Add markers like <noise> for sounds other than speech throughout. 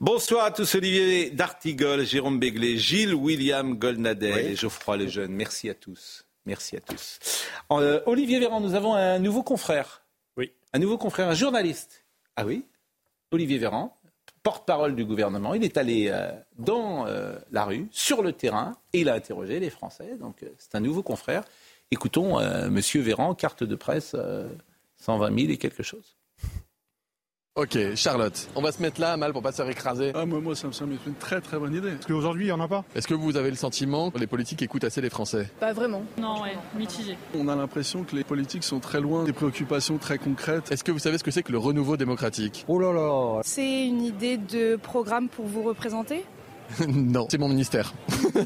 Bonsoir à tous, Olivier D'Artigol, Jérôme Béglé, Gilles William Goldnadel et Geoffroy Lejeune. Merci à tous. Merci à tous. Euh, Olivier Véran, nous avons un nouveau confrère. Oui. Un nouveau confrère, un journaliste. Ah oui? Olivier Véran, porte-parole du gouvernement. Il est allé euh, dans euh, la rue, sur le terrain, et il a interrogé les Français. Donc euh, c'est un nouveau confrère. Écoutons euh, Monsieur Véran, carte de presse, euh, 120 000 et quelque chose. Ok, Charlotte, on va se mettre là, mal, pour pas se faire écraser. Ah, moi, moi, ça me semble être une très très bonne idée. Parce qu'aujourd'hui, il n'y en a pas. Est-ce que vous avez le sentiment que les politiques écoutent assez les Français? Pas vraiment. Non, ouais, mitigé. On a l'impression que les politiques sont très loin des préoccupations très concrètes. Est-ce que vous savez ce que c'est que le renouveau démocratique? Oh là là C'est une idée de programme pour vous représenter? <laughs> Non, c'est mon ministère. <laughs>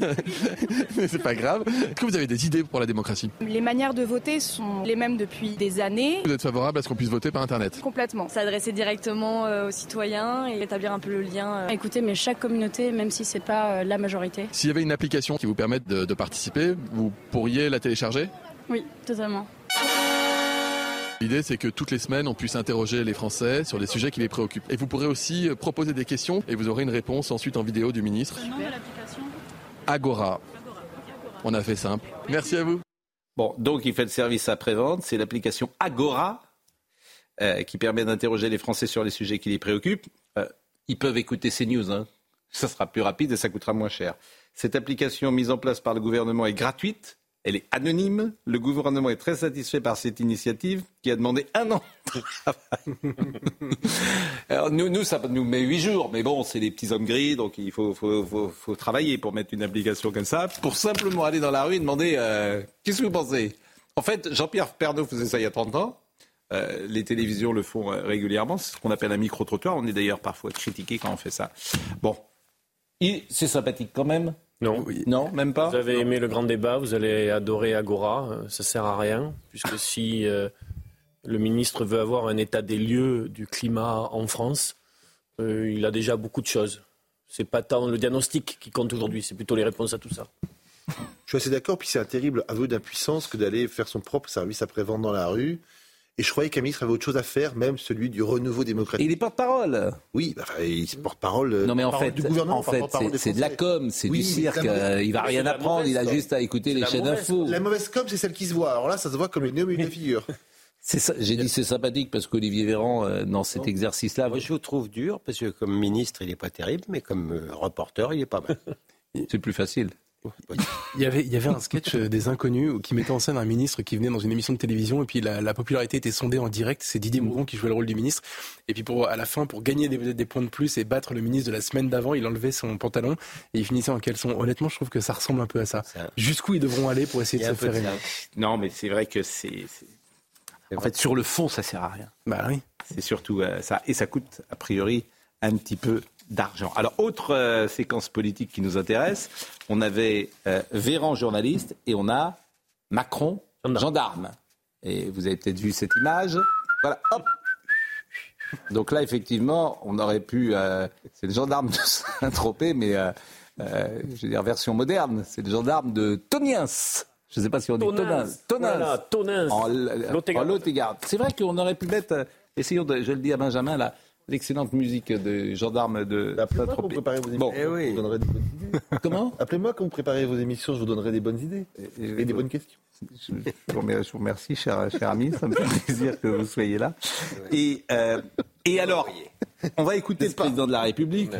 Mais c'est pas grave. Est-ce que vous avez des idées pour la démocratie? Les manières de voter sont les mêmes depuis des années. Vous êtes favorable à ce qu'on puisse voter par Internet? Complètement. S'adresser directement euh, aux citoyens et établir un peu le lien. euh. Écoutez, mais chaque communauté, même si c'est pas euh, la majorité. S'il y avait une application qui vous permette de, de participer, vous pourriez la télécharger? Oui, totalement. L'idée, c'est que toutes les semaines, on puisse interroger les Français sur les sujets qui les préoccupent. Et vous pourrez aussi euh, proposer des questions et vous aurez une réponse ensuite en vidéo du ministre. Le nom de l'application? Agora. On a fait simple. Merci à vous. Bon, donc il fait le service après-vente. C'est l'application Agora euh, qui permet d'interroger les Français sur les sujets qui les préoccupent. Euh, ils peuvent écouter ces news. Hein. Ça sera plus rapide et ça coûtera moins cher. Cette application mise en place par le gouvernement est gratuite. Elle est anonyme. Le gouvernement est très satisfait par cette initiative qui a demandé un an de travail. <laughs> Alors nous, nous, ça nous met huit jours, mais bon, c'est les petits hommes gris, donc il faut, faut, faut, faut travailler pour mettre une application comme ça, pour simplement aller dans la rue et demander euh, qu'est-ce que vous pensez? En fait, Jean-Pierre Pernaut faisait ça il y a 30 ans. Euh, les télévisions le font euh, régulièrement. C'est ce qu'on appelle un micro-trottoir. On est d'ailleurs parfois critiqué quand on fait ça. Bon, c'est sympathique quand même. Non. Non, même pas. Vous avez aimé le grand débat, vous allez adorer Agora. Ça sert à rien, puisque <laughs> si euh, le ministre veut avoir un état des lieux du climat en France, euh, il a déjà beaucoup de choses. C'est pas tant le diagnostic qui compte aujourd'hui, c'est plutôt les réponses à tout ça. Je suis assez d'accord, puis c'est un terrible aveu d'impuissance que d'aller faire son propre service après-vente dans la rue. Et je croyais qu'un ministre avait autre chose à faire, même celui du renouveau démocratique. Il est porte-parole. Oui, bah, il se porte-parole euh, Non mais en fait, du gouvernement, en fait, c'est de la com, c'est Oui, du mais cirque. la mauvaise- euh, il va Mais rien apprendre, il a com. juste à écouter les chaînes d'infos. La mauvaise com, c'est celle qui se voit. Alors là, ça se voit comme le nez au milieu de la figure. J'ai dit c'est sympathique parce qu'Olivier Véran, euh, dans cet exercice-là, Moi, je vous trouve dur parce que comme ministre, il n'est pas terrible, mais comme euh, reporter, il est pas mal. <laughs> c'est plus facile. Il y avait, il y avait un sketch euh, des inconnus qui mettait en scène un ministre qui venait dans une émission de télévision et puis la, la popularité était sondée en direct. C'est Didier Mouron qui jouait le rôle du ministre. Et puis pour, à la fin, pour gagner des, des points de plus et battre le ministre de la semaine d'avant, il enlevait son pantalon et il finissait en caleçon. Honnêtement, je trouve que ça ressemble un peu à ça. Jusqu'où ils devront aller pour essayer de a se faire aimer. Non, mais c'est vrai que c'est. c'est- En fait, sur le fond, ça sert à rien. Bah oui. C'est surtout euh, ça. Et ça coûte, a priori, un petit peu d'argent. Alors, autre euh, séquence politique qui nous intéresse, on avait euh, Véran, journaliste, et on a Macron, gendarme. Et vous avez peut-être vu cette image. Voilà, hop Donc là, effectivement, on aurait pu... euh, c'est le gendarme de <laughs> Saint-Tropez, mais euh, je veux dire version moderne. C'est le gendarme de Toniens. Je ne sais pas si on dit Tonins. Tonins. Voilà. En, en Lot-et-Garonne. C'est vrai qu'on aurait pu mettre, essayons de, je le dis à Benjamin, là, l'excellente musique de gendarme de Appelez-moi quand vous Saint-Tropez. préparez vos émissions. Bon. je vous donnerai des bonnes idées. <laughs> Comment? Appelez-moi quand vous préparez vos émissions, je vous donnerai des bonnes idées et des bonnes questions. <laughs> je, je vous remercie, cher, cher ami, ça me fait <laughs> plaisir que vous soyez là. Et, euh, et alors, on va écouter le président de la République.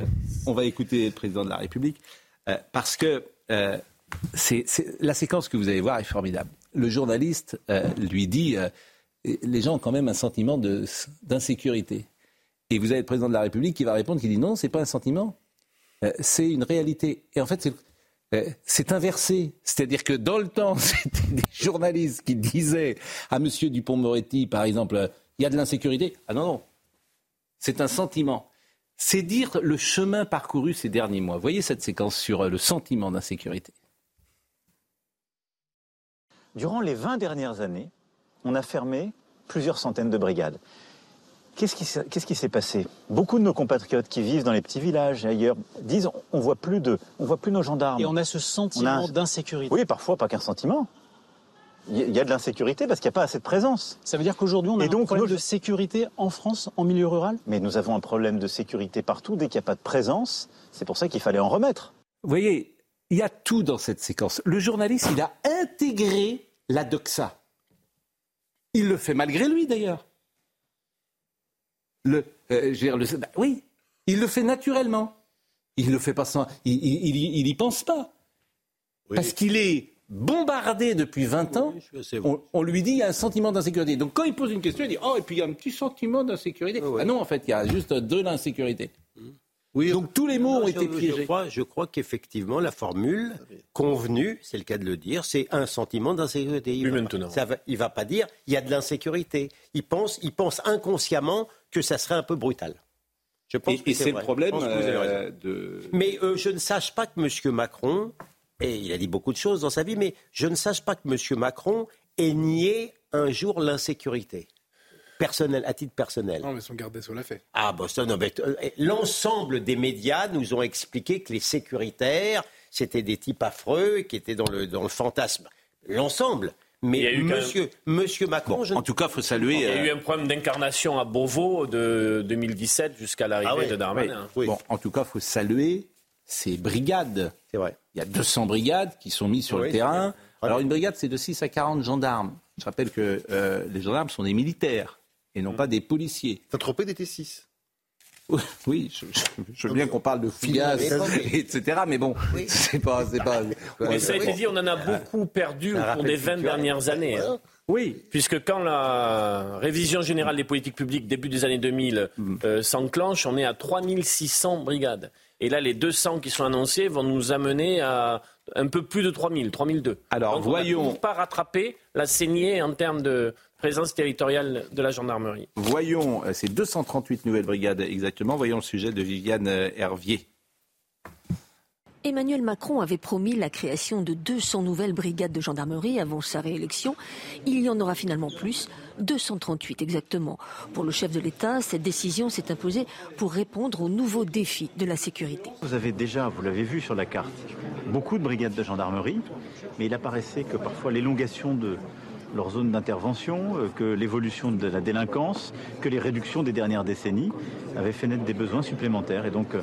On va écouter le président de la République euh, parce que euh, c'est, la séquence que vous allez voir est formidable. Le journaliste euh, lui dit euh, les gens ont quand même un sentiment de, d'insécurité. Et vous avez le président de la République qui va répondre, qui dit non, c'est pas un sentiment, euh, c'est une réalité. Et en fait, c'est, euh, inversé. C'est-à-dire que dans le temps, <laughs> c'était des journalistes qui disaient à M. Dupont-Moretti, par exemple, il y a de l'insécurité. Ah non, non. C'est un sentiment. C'est dire le chemin parcouru ces derniers mois. Voyez cette séquence sur euh, le sentiment d'insécurité. Durant les 20 dernières années, on a fermé plusieurs centaines de brigades. Qu'est-ce qui, s'est- passé? Beaucoup de nos compatriotes qui vivent dans les petits villages et ailleurs disent on voit plus de, on voit plus nos gendarmes. Et on a ce sentiment d'insécurité. Oui, parfois pas qu'un sentiment. Il y a- de l'insécurité parce qu'il n'y a pas assez de présence. Ça veut dire qu'aujourd'hui, on a Et un donc, problème nous- de sécurité en France, en milieu rural? Mais nous avons un problème de sécurité partout dès qu'il n'y a pas de présence. C'est pour ça qu'il fallait en remettre. Vous voyez, il y a tout dans cette séquence. Le journaliste, il a intégré la doxa. Il le fait malgré lui, d'ailleurs. Le, euh, je veux dire, le- bah oui, il le fait naturellement. Il le fait pas sans. Il, il, il y- il y pense pas. Parce qu'il est bombardé depuis 20 ans. on, on lui dit il y a un sentiment d'insécurité. Donc quand il pose une question, il dit Oh, et puis il y a un petit sentiment d'insécurité. Ah non, en fait, il y a juste de l'insécurité. Donc tous les mots ont été je piégés. crois, je crois qu'effectivement, la formule convenue, c'est le cas de le dire, c'est un sentiment d'insécurité. Il Plus va maintenant. Pas, ça va- il va pas dire il y a de l'insécurité. Il pense, il pense inconsciemment que ça serait un peu brutal. Je pense Et, que et c'est le problème euh, de. Mais euh, je ne sache pas que M. Macron, et il a dit beaucoup de choses dans sa vie, mais je ne sache pas que M. Macron ait nié un jour l'insécurité. Personnel, à titre personnel. Non, mais son garde des Sceaux l'a fait. Ah, bah ça, non, mais, euh, l'ensemble des médias nous ont expliqué que les sécuritaires, c'était des types affreux qui étaient dans le, dans le fantasme. L'ensemble. Il y Mais a eu quand même- monsieur, monsieur Macron, je En tout cas, il faut saluer. Il y a euh, eu un problème d'incarnation à Beauvau de 2017 jusqu'à l'arrivée Ah ouais, de Darmanin. oui. Bon, en tout cas, il faut saluer ces brigades. C'est vrai. Il y a 200 brigades qui sont mises sur Oui, le terrain. Alors, une brigade, c'est de 6 à 40 gendarmes. Je rappelle que euh, les gendarmes sont des militaires et non pas des policiers. Saint-Tropez n'était 6. Oui, je, je- je veux bien qu'on parle de fougasse, etc. Mais bon, <laughs> c'est pas, c'est pas. Mais ça a été dit, on en a beaucoup perdu au cours des 20 dernières années. hein. Oui. Puisque quand la révision générale des politiques publiques, début des années 2000, euh, s'enclenche, on est à 3600 brigades. Et là, les 200 qui sont annoncés vont nous amener à un peu plus de 3000, 3002. Alors, Donc, on voyons. toujours pas rattrapé la saignée en termes de présence territoriale de la gendarmerie. Voyons, euh, c'est 238 nouvelles brigades exactement. Voyons le sujet de Viviane euh, Hervier. Emmanuel Macron avait promis la création de 200 nouvelles brigades de gendarmerie avant sa réélection. Il y en aura finalement plus, 238 exactement. Pour le chef de l'État, cette décision s'est imposée pour répondre aux nouveaux défis de la sécurité. Vous avez déjà, vous l'avez vu sur la carte, beaucoup de brigades de gendarmerie, mais il apparaissait que parfois l'élongation de leur zone d'intervention, euh, que l'évolution de la délinquance, que les réductions des dernières décennies avaient fait naître des besoins supplémentaires. Et donc, euh,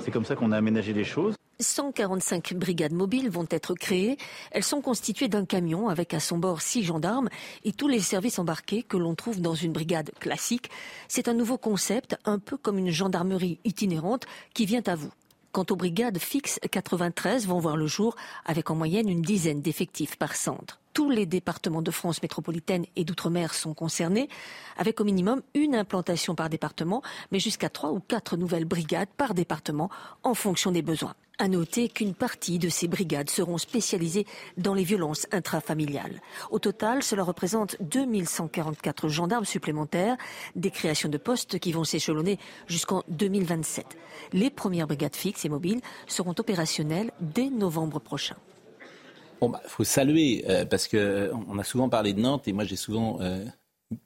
c'est comme ça qu'on a aménagé les choses. 145 brigades mobiles vont être créées. Elles sont constituées d'un camion avec à son bord six gendarmes et tous les services embarqués que l'on trouve dans une brigade classique. C'est un nouveau concept, un peu comme une gendarmerie itinérante qui vient à vous. Quant aux brigades fixes, 93 vont voir le jour avec en moyenne une dizaine d'effectifs par centre. Tous les départements de France métropolitaine et d'outre-mer sont concernés, avec au minimum une implantation par département, mais jusqu'à trois ou quatre nouvelles brigades par département en fonction des besoins. À noter qu'une partie de ces brigades seront spécialisées dans les violences intrafamiliales. Au total, cela représente 2144 gendarmes supplémentaires, des créations de postes qui vont s'échelonner jusqu'en 2027. Les premières brigades fixes et mobiles seront opérationnelles dès novembre prochain. Bon, bah, faut saluer euh, parce que euh, on a souvent parlé de Nantes et moi j'ai souvent euh,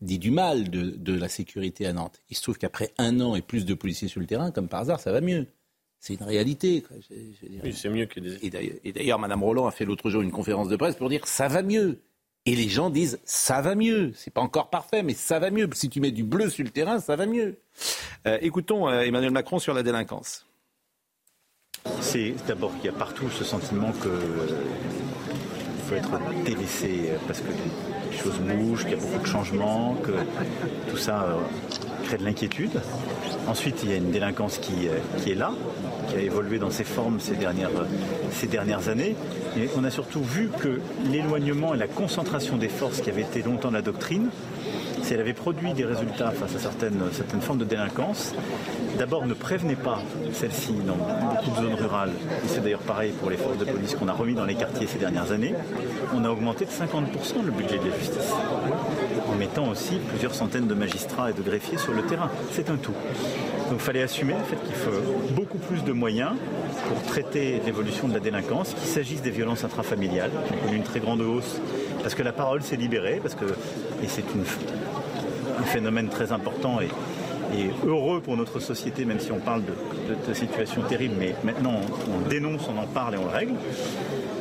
dit du mal de, de la sécurité à Nantes. Il se trouve qu'après un an et plus de policiers sur le terrain, comme par hasard, ça va mieux. C'est une réalité. quoi. Je- je veux dire. Oui, c'est mieux que des... Et d'ailleurs- Et d'ailleurs, Madame Roland a fait l'autre jour une conférence de presse pour dire ça va mieux. Et les gens disent ça va mieux. C'est pas encore parfait, mais ça va mieux. Si tu mets du bleu sur le terrain, ça va mieux. Euh, écoutons euh, Emmanuel Macron sur la délinquance. C'est d'abord qu'il y a partout ce sentiment que être délaissé parce que les choses bougent, qu'il y a beaucoup de changements, que tout ça euh, crée de l'inquiétude. Ensuite, il y a une délinquance qui, euh, qui est là, qui a évolué dans ses formes ces dernières, ces dernières années. Et on a surtout vu que l'éloignement et la concentration des forces qui avaient été longtemps la doctrine, si elle avait produit des résultats face à certaines, certaines formes de délinquance, d'abord ne prévenez pas celle-ci dans beaucoup de zones rurales, et c'est d'ailleurs pareil pour les forces de police qu'on a remis dans les quartiers ces dernières années, on a augmenté de 50% le budget de la justice, en mettant aussi plusieurs centaines de magistrats et de greffiers sur le terrain. C'est un tout. Donc il fallait assumer le fait qu'il faut beaucoup plus de moyens pour traiter l'évolution de la délinquance, qu'il s'agisse des violences intrafamiliales, qui ont connu une très grande hausse, parce que la parole s'est libérée, parce que, et c'est un phénomène très important et, et heureux pour notre société, même si on parle de, de, de situations terribles, mais maintenant on, on dénonce, on en parle et on le règle,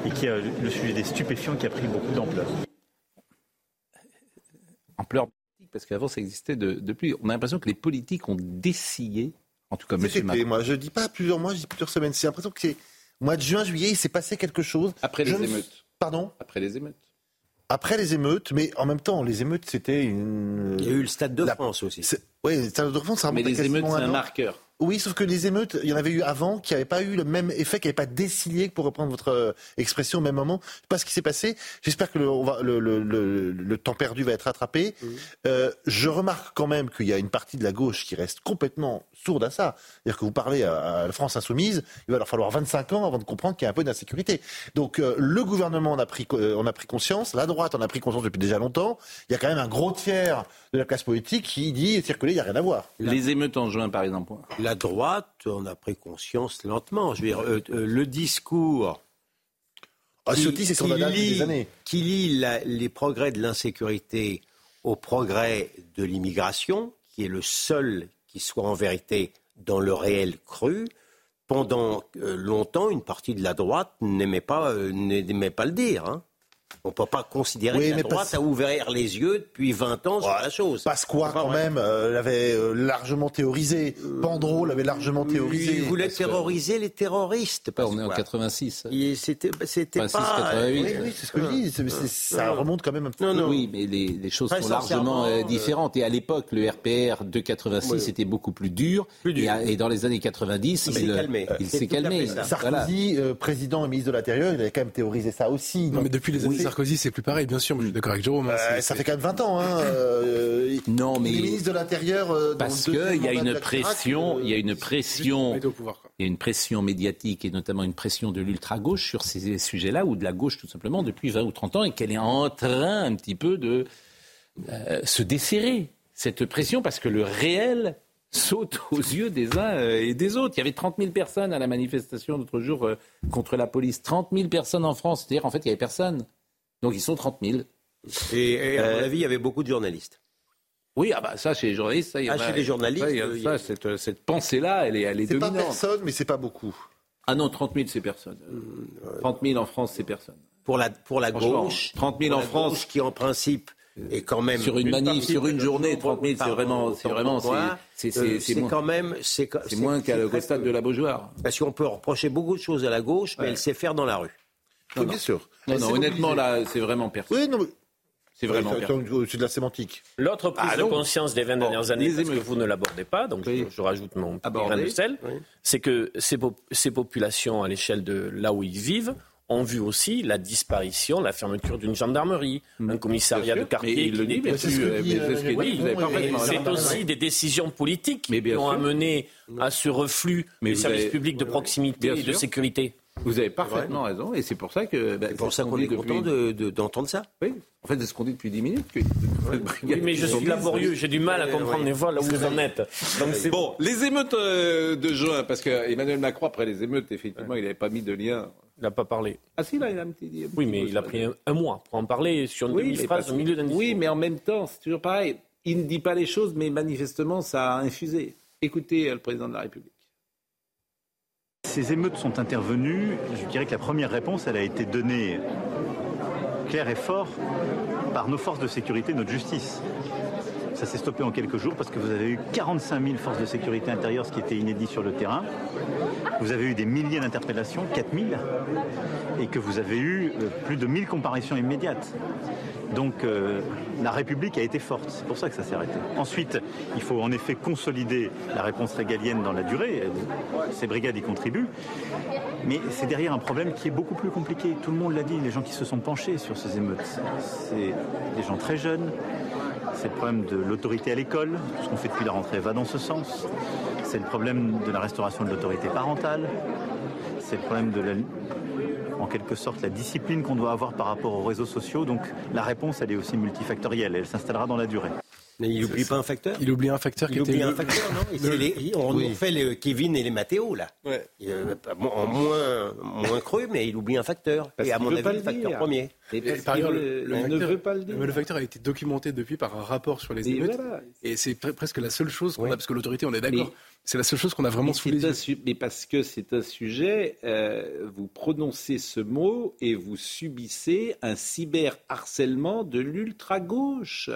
et qui a le sujet des stupéfiants qui a pris beaucoup d'ampleur. ampleur politique, parce qu'avant ça existait de- depuis. On a l'impression que les politiques ont dessillé, en tout cas Monsieur Macron. moi, je dis pas plusieurs mois, je dis plusieurs semaines. C'est l'impression que c'est mois de juin, juillet, il s'est passé quelque chose. Après les Je ne- émeutes. Pardon? Après les émeutes. Après les émeutes, mais en même temps, les émeutes, c'était une. Il y a eu le Stade de France aussi. Oui, le Stade de France, ça Mais remonte à les émeutes, c'est un marqueur. Oui, sauf que les émeutes, il y en avait eu avant qui n'avaient pas eu le même effet, qui n'avaient pas décillé, pour reprendre votre euh, expression au même moment. Je sais pas ce qui s'est passé. J'espère que le, on va- le, le- le- le temps perdu va être rattrapé. Euh, je remarque quand même qu'il y a une partie de la gauche qui reste complètement sourde à ça. C'est-à-dire que vous parlez à, à la France insoumise, il va leur falloir 25 ans avant de comprendre qu'il y a un peu d'insécurité. Donc euh, le gouvernement en a, pris, co- euh, en a pris conscience, la droite en a pris conscience depuis déjà longtemps. Il y a quand même un gros tiers de la classe politique qui dit circuler, il n'y a rien à voir. Les émeutes en juin, par exemple. La droite, on a pris conscience lentement. Je veux dire, euh, euh, le discours. Ah, qui- lie- des années. Qui lie la- les progrès de l'insécurité au progrès de l'immigration, qui est le seul qui soit en vérité dans le réel cru. Pendant euh, longtemps, une partie de la droite n'aimait pas, n'aimait pas le dire. hein. On ne peut pas considérer Oui, que la mais droite parce- a ouvert les yeux depuis 20 ans sur la chose. Pasqua, quand même, euh, l'avait euh, largement théorisé. Pandro l'avait largement théorisé. Il voulait que- terroriser les terroristes. on est en Pasqua. 86. Il- C'était c'était 86, pas. 88. Oui, oui, c'est ce que je dis. C'est- ça remonte quand même un petit peu. Oui, mais les, les choses Très sont largement euh, différentes. Et à l'époque, le RPR de 86 Oui. était beaucoup plus dur. Et, à- et dans les années 90, Il s'est calmé. Il s'est calmé. Sarkozy, euh, président et ministre de l'Intérieur, il avait quand même théorisé ça aussi. Non, mais depuis les années Sarkozy, c'est plus pareil, bien sûr. mais Je suis d'accord avec Jérôme. hein, Euh, ça fait quand même 20 ans. Hein, euh, Non, mais les ministres de l'Intérieur. euh, parce qu'il y a une pression, euh, il y a une pression, il y a une pression médiatique et notamment une pression de l'ultra-gauche sur ces sujets-là, ou de la gauche tout simplement, depuis 20 ou 30 ans, et qu'elle est en train un petit peu de euh, se desserrer, cette pression, parce que le réel saute aux yeux des uns et des autres. Il y avait 30 000 personnes à la manifestation l'autre jour euh, contre la police. 30 000 personnes en France, c'est-à-dire en fait il n'y avait personne. Donc ils sont 30 000. Et, et à Euh, mon avis, il y avait beaucoup de journalistes. Oui, ah bah ça chez les journalistes, ça, il y en Ah, a- chez les journalistes, ça, il y a- euh, il y ça, a- cette, cette pensée-là, elle est, elle est C'est pas dominante. personne, mais c'est pas beaucoup. Ah non, 30 000, c'est personne. 30 000 en France, c'est personne. Pour la, pour la gauche. 30 000 pour en France. gauche qui, en principe, est quand même. Sur une manif, sur une journée, 30 000, c'est vraiment, c'est vraiment, c'est, c'est, euh, c'est, c'est c'est moins, quand même. C'est moins qu'à le stade de la Beaujoire. Parce qu'on peut reprocher beaucoup de choses à la gauche, mais Ouais. elle sait faire dans la rue. Oui, bien sûr. Non, non, s'est honnêtement, là, c'est vraiment personne. Oui, non, mais- C'est vraiment c'est de la sémantique. L'autre prise Ah de non. conscience des 20 dernières années, parce que vous ne l'abordez pas, donc Oui. je, je rajoute mon petit grain de sel, Oui. c'est que ces, po- ces populations, à l'échelle de là où ils vivent, ont vu aussi la disparition, la fermeture d'une gendarmerie, un commissariat de sûr, mais quartier c'est sûr, euh, euh, aussi des décisions politiques Mais qui ont sûr. amené à ce reflux Mais des services avez- publics de proximité et de sûr. sécurité. Vous avez parfaitement raison, et c'est pour ça que. bah, C'est pour ça qu'on est depuis- content de- de- d'entendre ça. Oui, en fait, c'est ce qu'on dit depuis 10 minutes. Que... Oui, mais je suis laborieux, j'ai du mal à comprendre les voix là où vous en êtes. Donc c'est Bon, les émeutes euh, de juin, parce que Emmanuel Macron, après les émeutes, effectivement, il n'avait pas mis de lien. Il n'a pas parlé. Ah si, là, il a un petit... Oui, mais il a pris un, un mois pour en parler sur une Oui, demi-phrase au milieu d'un discours. Oui, mais en même temps, c'est toujours pareil. Il ne dit pas les choses, mais manifestement, ça a infusé. Écoutez euh, le président de la République. Ces émeutes sont intervenues. Je dirais que la première réponse, elle a été donnée claire et fort par nos forces de sécurité, notre justice. Ça s'est stoppé en quelques jours parce que vous avez eu 45 000 forces de sécurité intérieure, ce qui était inédit sur le terrain. Vous avez eu des milliers d'interpellations, 4 000, et que vous avez eu euh, plus de 1000 comparaisons immédiates. Donc euh, la République a été forte, c'est pour ça que ça s'est arrêté. Ensuite, il faut en effet consolider la réponse régalienne dans la durée. Ces brigades y contribuent. Mais c'est derrière un problème qui est beaucoup plus compliqué. Tout le monde l'a dit, les gens qui se sont penchés sur ces émeutes. C'est des gens très jeunes, C'est le problème de l'autorité à l'école. Ce qu'on fait depuis la rentrée va dans ce sens. C'est le problème de la restauration de l'autorité parentale. C'est le problème de la, en quelque sorte la discipline qu'on doit avoir par rapport aux réseaux sociaux. Donc la réponse, elle est aussi multifactorielle. Elle s'installera dans la durée. Mais il n'oublie pas un facteur Il oublie un facteur qui Il était oublie un facteur, non le- les- On Oui. nous fait les Kevin et les Mathéo, là. Euh, en moins, moins cru, mais il oublie un facteur. Parce et à mon veut avis, pas le le facteur dire. premier. Et parce Par ailleurs, le, facteur, ne veut pas le dire. mais le facteur a été documenté depuis par un rapport sur les émeutes. voilà. Et c'est pre- presque la seule chose qu'on a, parce que l'autorité, on est d'accord, c'est la seule chose qu'on a vraiment Mais sous les yeux. Mais parce que c'est un sujet, euh, vous prononcez ce mot et vous subissez un cyberharcèlement de l'ultra-gauche.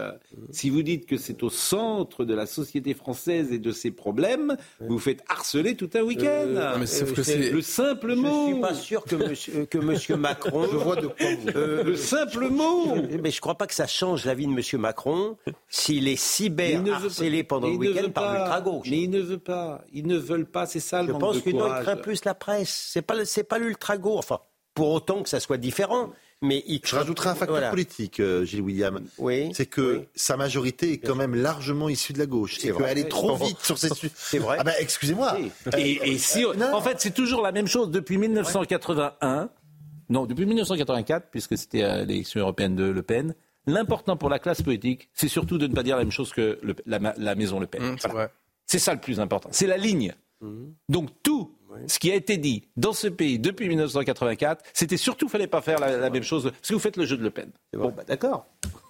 Si vous dites que c'est au centre de la société française et de ses problèmes, vous faites harceler tout un week-end. Euh, mais sauf euh, que c'est- le simple Je mot. suis pas sûr que monsieur, que monsieur Macron. Je vois de quoi vous. Euh, Le simple mot. Mais je crois pas que ça change la vie de monsieur Macron s'il est cyber Il ne veut harcelé pas- pendant le il ne week-end veut par l'ultra-gauche. Mais ils ne veulent pas. Ils ne veulent pas. C'est ça le Je manque pense de courage. craint plus la presse. C'est pas, c'est pas l'ultra-gauche. Enfin, pour autant que ça soit différent. Mais il Je rajouterai un facteur Voilà. politique, euh, Gilles William. Oui. C'est que oui. sa majorité est quand même largement issue de la gauche. C'est qu'elle est trop vite sur ces <laughs> sujets. C'est vrai. Ah ben, excusez-moi. Euh, Et, et si, non. en fait, c'est toujours la même chose depuis 1981. Non, depuis 1984, puisque c'était l'élection européenne de Le Pen. L'important pour la classe politique, c'est surtout de ne pas dire la même chose que le- la, ma- la maison Le Pen. C'est Voilà. C'est ça le plus important. C'est la ligne. Donc tout ce qui a été dit dans ce pays depuis 1984, c'était surtout fallait pas faire la, la même chose. Parce que vous faites le jeu de Le Pen. Bon, bah, d'accord.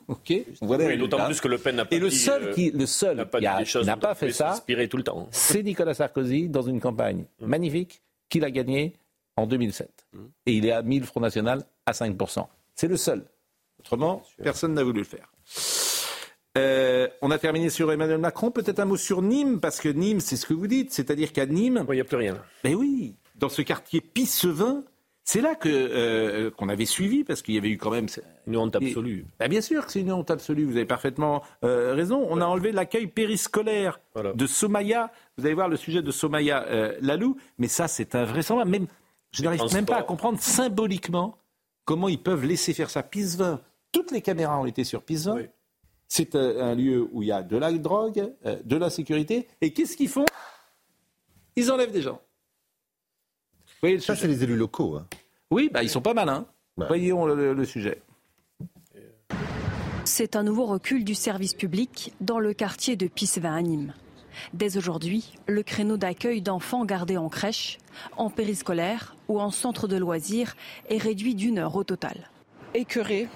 Ok. Voilà Oui, D'autant plus que Le Pen n'a pas Et le dit, seul euh, qui, le seul n'a pas qui a- n'a pas fait ça, tout le temps. c'est Nicolas Sarkozy dans une campagne magnifique qu'il a gagnée en 2007. Et il est à 1000 Front National à 5%. C'est le seul. Autrement, personne n'a voulu le faire. Euh, on a terminé sur Emmanuel Macron. Peut-être un mot sur Nîmes, parce que Nîmes, c'est ce que vous dites. C'est-à-dire qu'à Nîmes. Il n'y a plus rien. Mais oui, dans ce quartier Pissevin, c'est là que euh, qu'on avait suivi, parce qu'il y avait eu quand même. Une honte absolue. Ben, bien sûr que c'est une honte absolue, vous avez parfaitement euh, raison. On a enlevé l'accueil périscolaire Voilà. de Somaya. Vous allez voir le sujet de Somaya Lalou, mais ça c'est invraisemblable. Même, je n'arrive même pas à comprendre symboliquement comment ils peuvent laisser faire ça. Pissevin, toutes les caméras ont été sur Pissevin. Oui. C'est euh, un lieu où il y a de la drogue, euh, de la sécurité. Et qu'est-ce qu'ils font? Ils enlèvent des gens. Vous voyez le Ça, c'est les élus locaux. hein. Oui, bah, ils sont pas malins. Ouais. Voyons le- le- le sujet. C'est un nouveau recul du service public dans le quartier de Pissevin à Nîmes. Dès aujourd'hui, le créneau d'accueil d'enfants gardés en crèche, en périscolaire ou en centre de loisirs est réduit d'une heure au total. écœurés,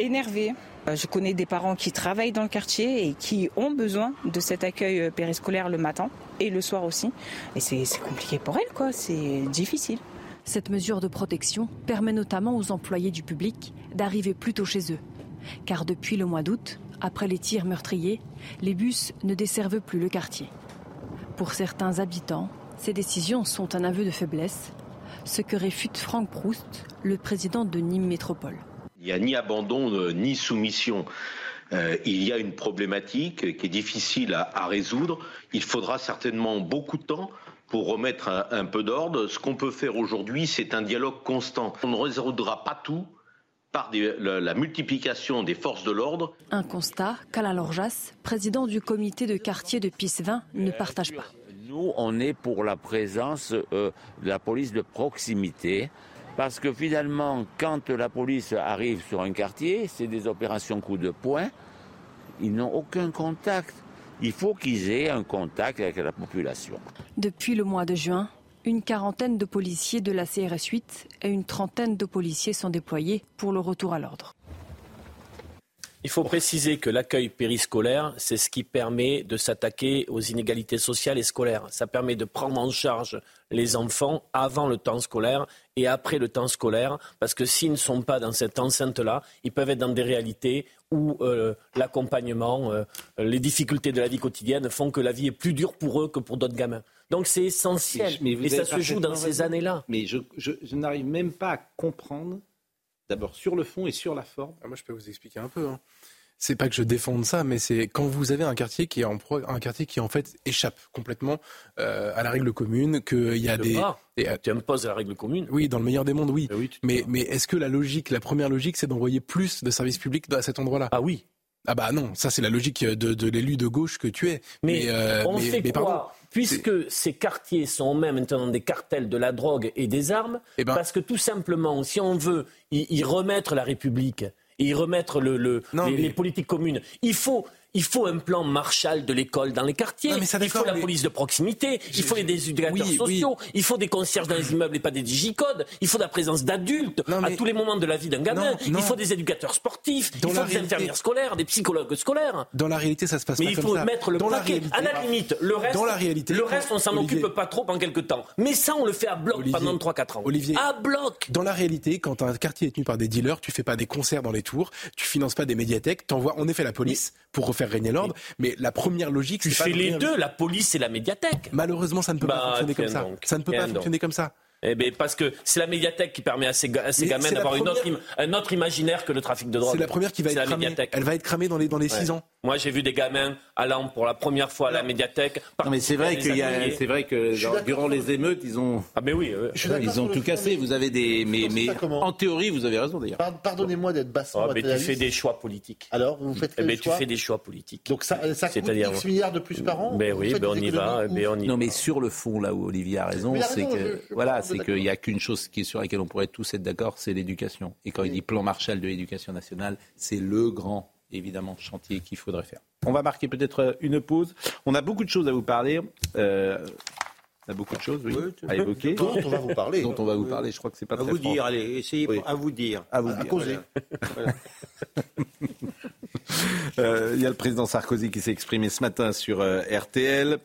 énervés. Euh, Je connais des parents qui travaillent dans le quartier et qui ont besoin de cet accueil euh, périscolaire le matin et le soir aussi. Et c'est c'est compliqué pour elles, quoi. C'est difficile. Cette mesure de protection permet notamment aux employés du public d'arriver plus tôt chez eux. Car depuis le mois d'août, après les tirs meurtriers, les bus ne desservent plus le quartier. Pour certains habitants, ces décisions sont un aveu de faiblesse, ce que réfute Franck Proust, le président de Nîmes Métropole. Il n'y a ni abandon euh, ni soumission. Euh, il y a une problématique qui est difficile à, à résoudre. Il faudra certainement beaucoup de temps pour remettre un, un peu d'ordre. Ce qu'on peut faire aujourd'hui, c'est un dialogue constant. On ne résoudra pas tout par des- la, la multiplication des forces de l'ordre. Un constat qu'Alain Lorjas, président du comité de quartier de Pissevin, ne partage pas. Nous, on est pour la présence euh, de la police de proximité. Parce que finalement, quand la police arrive sur un quartier, c'est des opérations coup de poing. Ils n'ont aucun contact. Il faut qu'ils aient un contact avec la population. Depuis le mois de juin, une quarantaine de policiers de la CRS 8 et une trentaine de policiers sont déployés pour le retour à l'ordre. Il faut préciser que l'accueil périscolaire, c'est ce qui permet de s'attaquer aux inégalités sociales et scolaires. Ça permet de prendre en charge les enfants avant le temps scolaire et après le temps scolaire, parce que s'ils ne sont pas dans cette enceinte-là, ils peuvent être dans des réalités où euh, l'accompagnement, euh, les difficultés de la vie quotidienne font que la vie est plus dure pour eux que pour d'autres gamins. Donc c'est essentiel. Mais et ça se joue dans ces années-là. Mais je, je- je n'arrive même pas à comprendre, d'abord sur le fond et sur la forme. Ah, moi, je peux vous expliquer un peu. hein. C'est pas que je défende ça, mais c'est quand vous avez un quartier qui est en pro- un quartier qui en fait échappe complètement euh, à la règle commune, qu'il y a des, pas. des- Tu imposes la règle commune. oui, dans le meilleur des mondes, oui. mais mais est-ce que la logique, la première logique, c'est d'envoyer plus de services publics à cet endroit-là? Ah oui. Ah bah non, ça c'est la logique de, de l'élu de gauche que tu es. Mais, euh, on mais- fait mais quoi pardon. Puisque ces quartiers sont même maintenant des cartels de la drogue et des armes, Eh ben- parce que tout simplement, si on veut y, y remettre la République et y remettre le, le- Non, les, mais- les politiques communes, il faut, il faut un plan Marshall de l'école dans les quartiers. Non, mais ça, il faut la mais- police de proximité. Il faut des éducateurs Oui, oui. sociaux. Il faut des concierges dans les immeubles et pas des digicodes. Il faut la présence d'adultes à tous les moments de la vie d'un gamin. Non, non. Il faut des éducateurs sportifs. Dans il faut des réalité- infirmières scolaires, des psychologues scolaires. Dans la réalité, ça se passe Mais pas il faut mettre le dans paquet. à la limite, le reste, dans la réalité, le reste, on s'en occupe pas trop pendant quelques temps. Mais ça, on le fait à bloc pendant 3-4 ans. Olivier, à bloc. Dans la réalité, quand un quartier est tenu par des dealers, tu fais pas des concerts dans les tours, tu finances pas des médiathèques, t'envoies en effet la police pour refaire régner l'ordre, mais la première logique, Tu c'est pas fais les deux, la police et la médiathèque. Malheureusement, ça ne peut Bah, pas fonctionner comme ça. Ça ne peut pas donc. fonctionner comme ça. Eh ben, parce que c'est la médiathèque qui permet à ces, à ces gamins d'avoir une autre un autre imaginaire que le trafic de drogue. C'est la première qui va être cramée. Elle va être cramée dans les dans les six ans. Moi, j'ai vu des gamins allant pour la première fois à la médiathèque. Non, mais c'est vrai qu'il y a, c'est vrai que dans- durant les émeutes, ils ont, Ah, mais oui. euh, ils ont tout cassé. Vous avez des, mais, mais en théorie, vous avez raison d'ailleurs. Par- Pardonnez-moi d'être bassement Ah, mais tu fais des choix politiques. Alors, vous faites Eh quel ben, tu fais des choix politiques. Donc ça, ça coûte C'est-à-dire- X milliards de plus par an Ben Vous oui, faites ben on y va. ben on y Non, mais sur le fond, là où Olivier a raison, Mais c'est que voilà, c'est qu'il n'y a qu'une chose qui est sur laquelle on pourrait tous être d'accord, c'est l'éducation. Et quand il dit plan Marshall de l'éducation nationale, c'est le grand, évidemment, chantier qu'il faudrait faire. On va marquer peut-être une pause. On a beaucoup de choses à vous parler. Euh, on a beaucoup de choses, oui, à évoquer. Dont on va vous parler. Dont on va vous parler. Je crois que c'est pas À très vous franc. dire, allez, essayez, Oui. à vous dire. À vous À dire. causer. <laughs> Euh, Il y a le président Sarkozy qui s'est exprimé ce matin sur euh, RTL.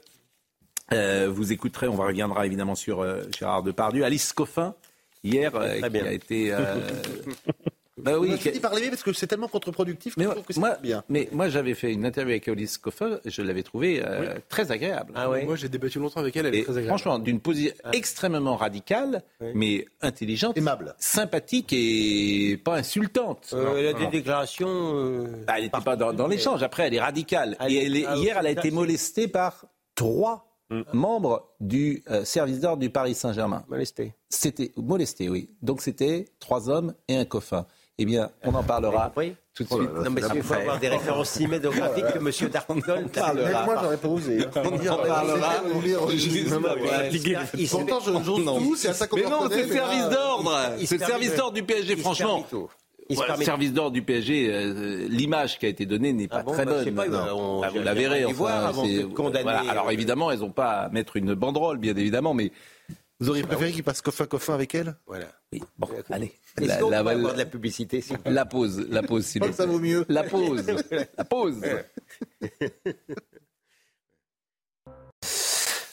Euh, vous écouterez, on va reviendra évidemment sur euh, Gérard Depardieu. Alice Coffin, hier, euh, qui a été... <laughs> bah Oui, a fini par l'aimer parce que c'est tellement contre-productif que mais je trouve que c'est moi, bien. mais moi j'avais fait une interview avec Alice Coffin, je l'avais trouvée euh, très agréable. Ah ouais Moi, j'ai débattu longtemps avec elle, elle est très agréable. franchement, d'une position Ah. extrêmement radicale, mais intelligente, Aimable. sympathique et pas insultante. Euh, elle a des déclarations. euh, Bah, elle n'était pas dans, dans l'échange. Après, elle est radicale. Et elle est- ah, hier, elle a été molestée par trois membres du euh, service d'ordre du Paris Saint-Germain. molestée. C'était molesté, oui. Donc c'était trois hommes et un coffin. Eh bien, on en parlera Oui. tout de Oh là suite. là, Non, mais il faut avoir des références cinématographiques que M. Dartigol. parlera. Même moi, j'aurais pas osé. hein. On en parlera. Pourtant, je j'ose tout, c'est à ça qu'on Mais non, c'est le service d'ordre. C'est le service d'ordre du PSG, franchement. Voilà, le service d'ordre du PSG, euh, l'image qui a été donnée n'est pas Ah bon, très bah, je sais bonne. pas, Non. on- Ah, vous la verrez. enfin, voir avant c'est- de condamner, voilà. Alors euh, évidemment, elles n'ont pas à mettre une banderole, bien évidemment, mais Vous auriez préféré qu'il passe coffin-coffin avec elle? Voilà. oui. Bon, allez. La, la- peut avoir de la publicité s'il vous plaît? La pause, la pause, s'il ça vaut mieux. La pause, <laughs> la pause. <laughs>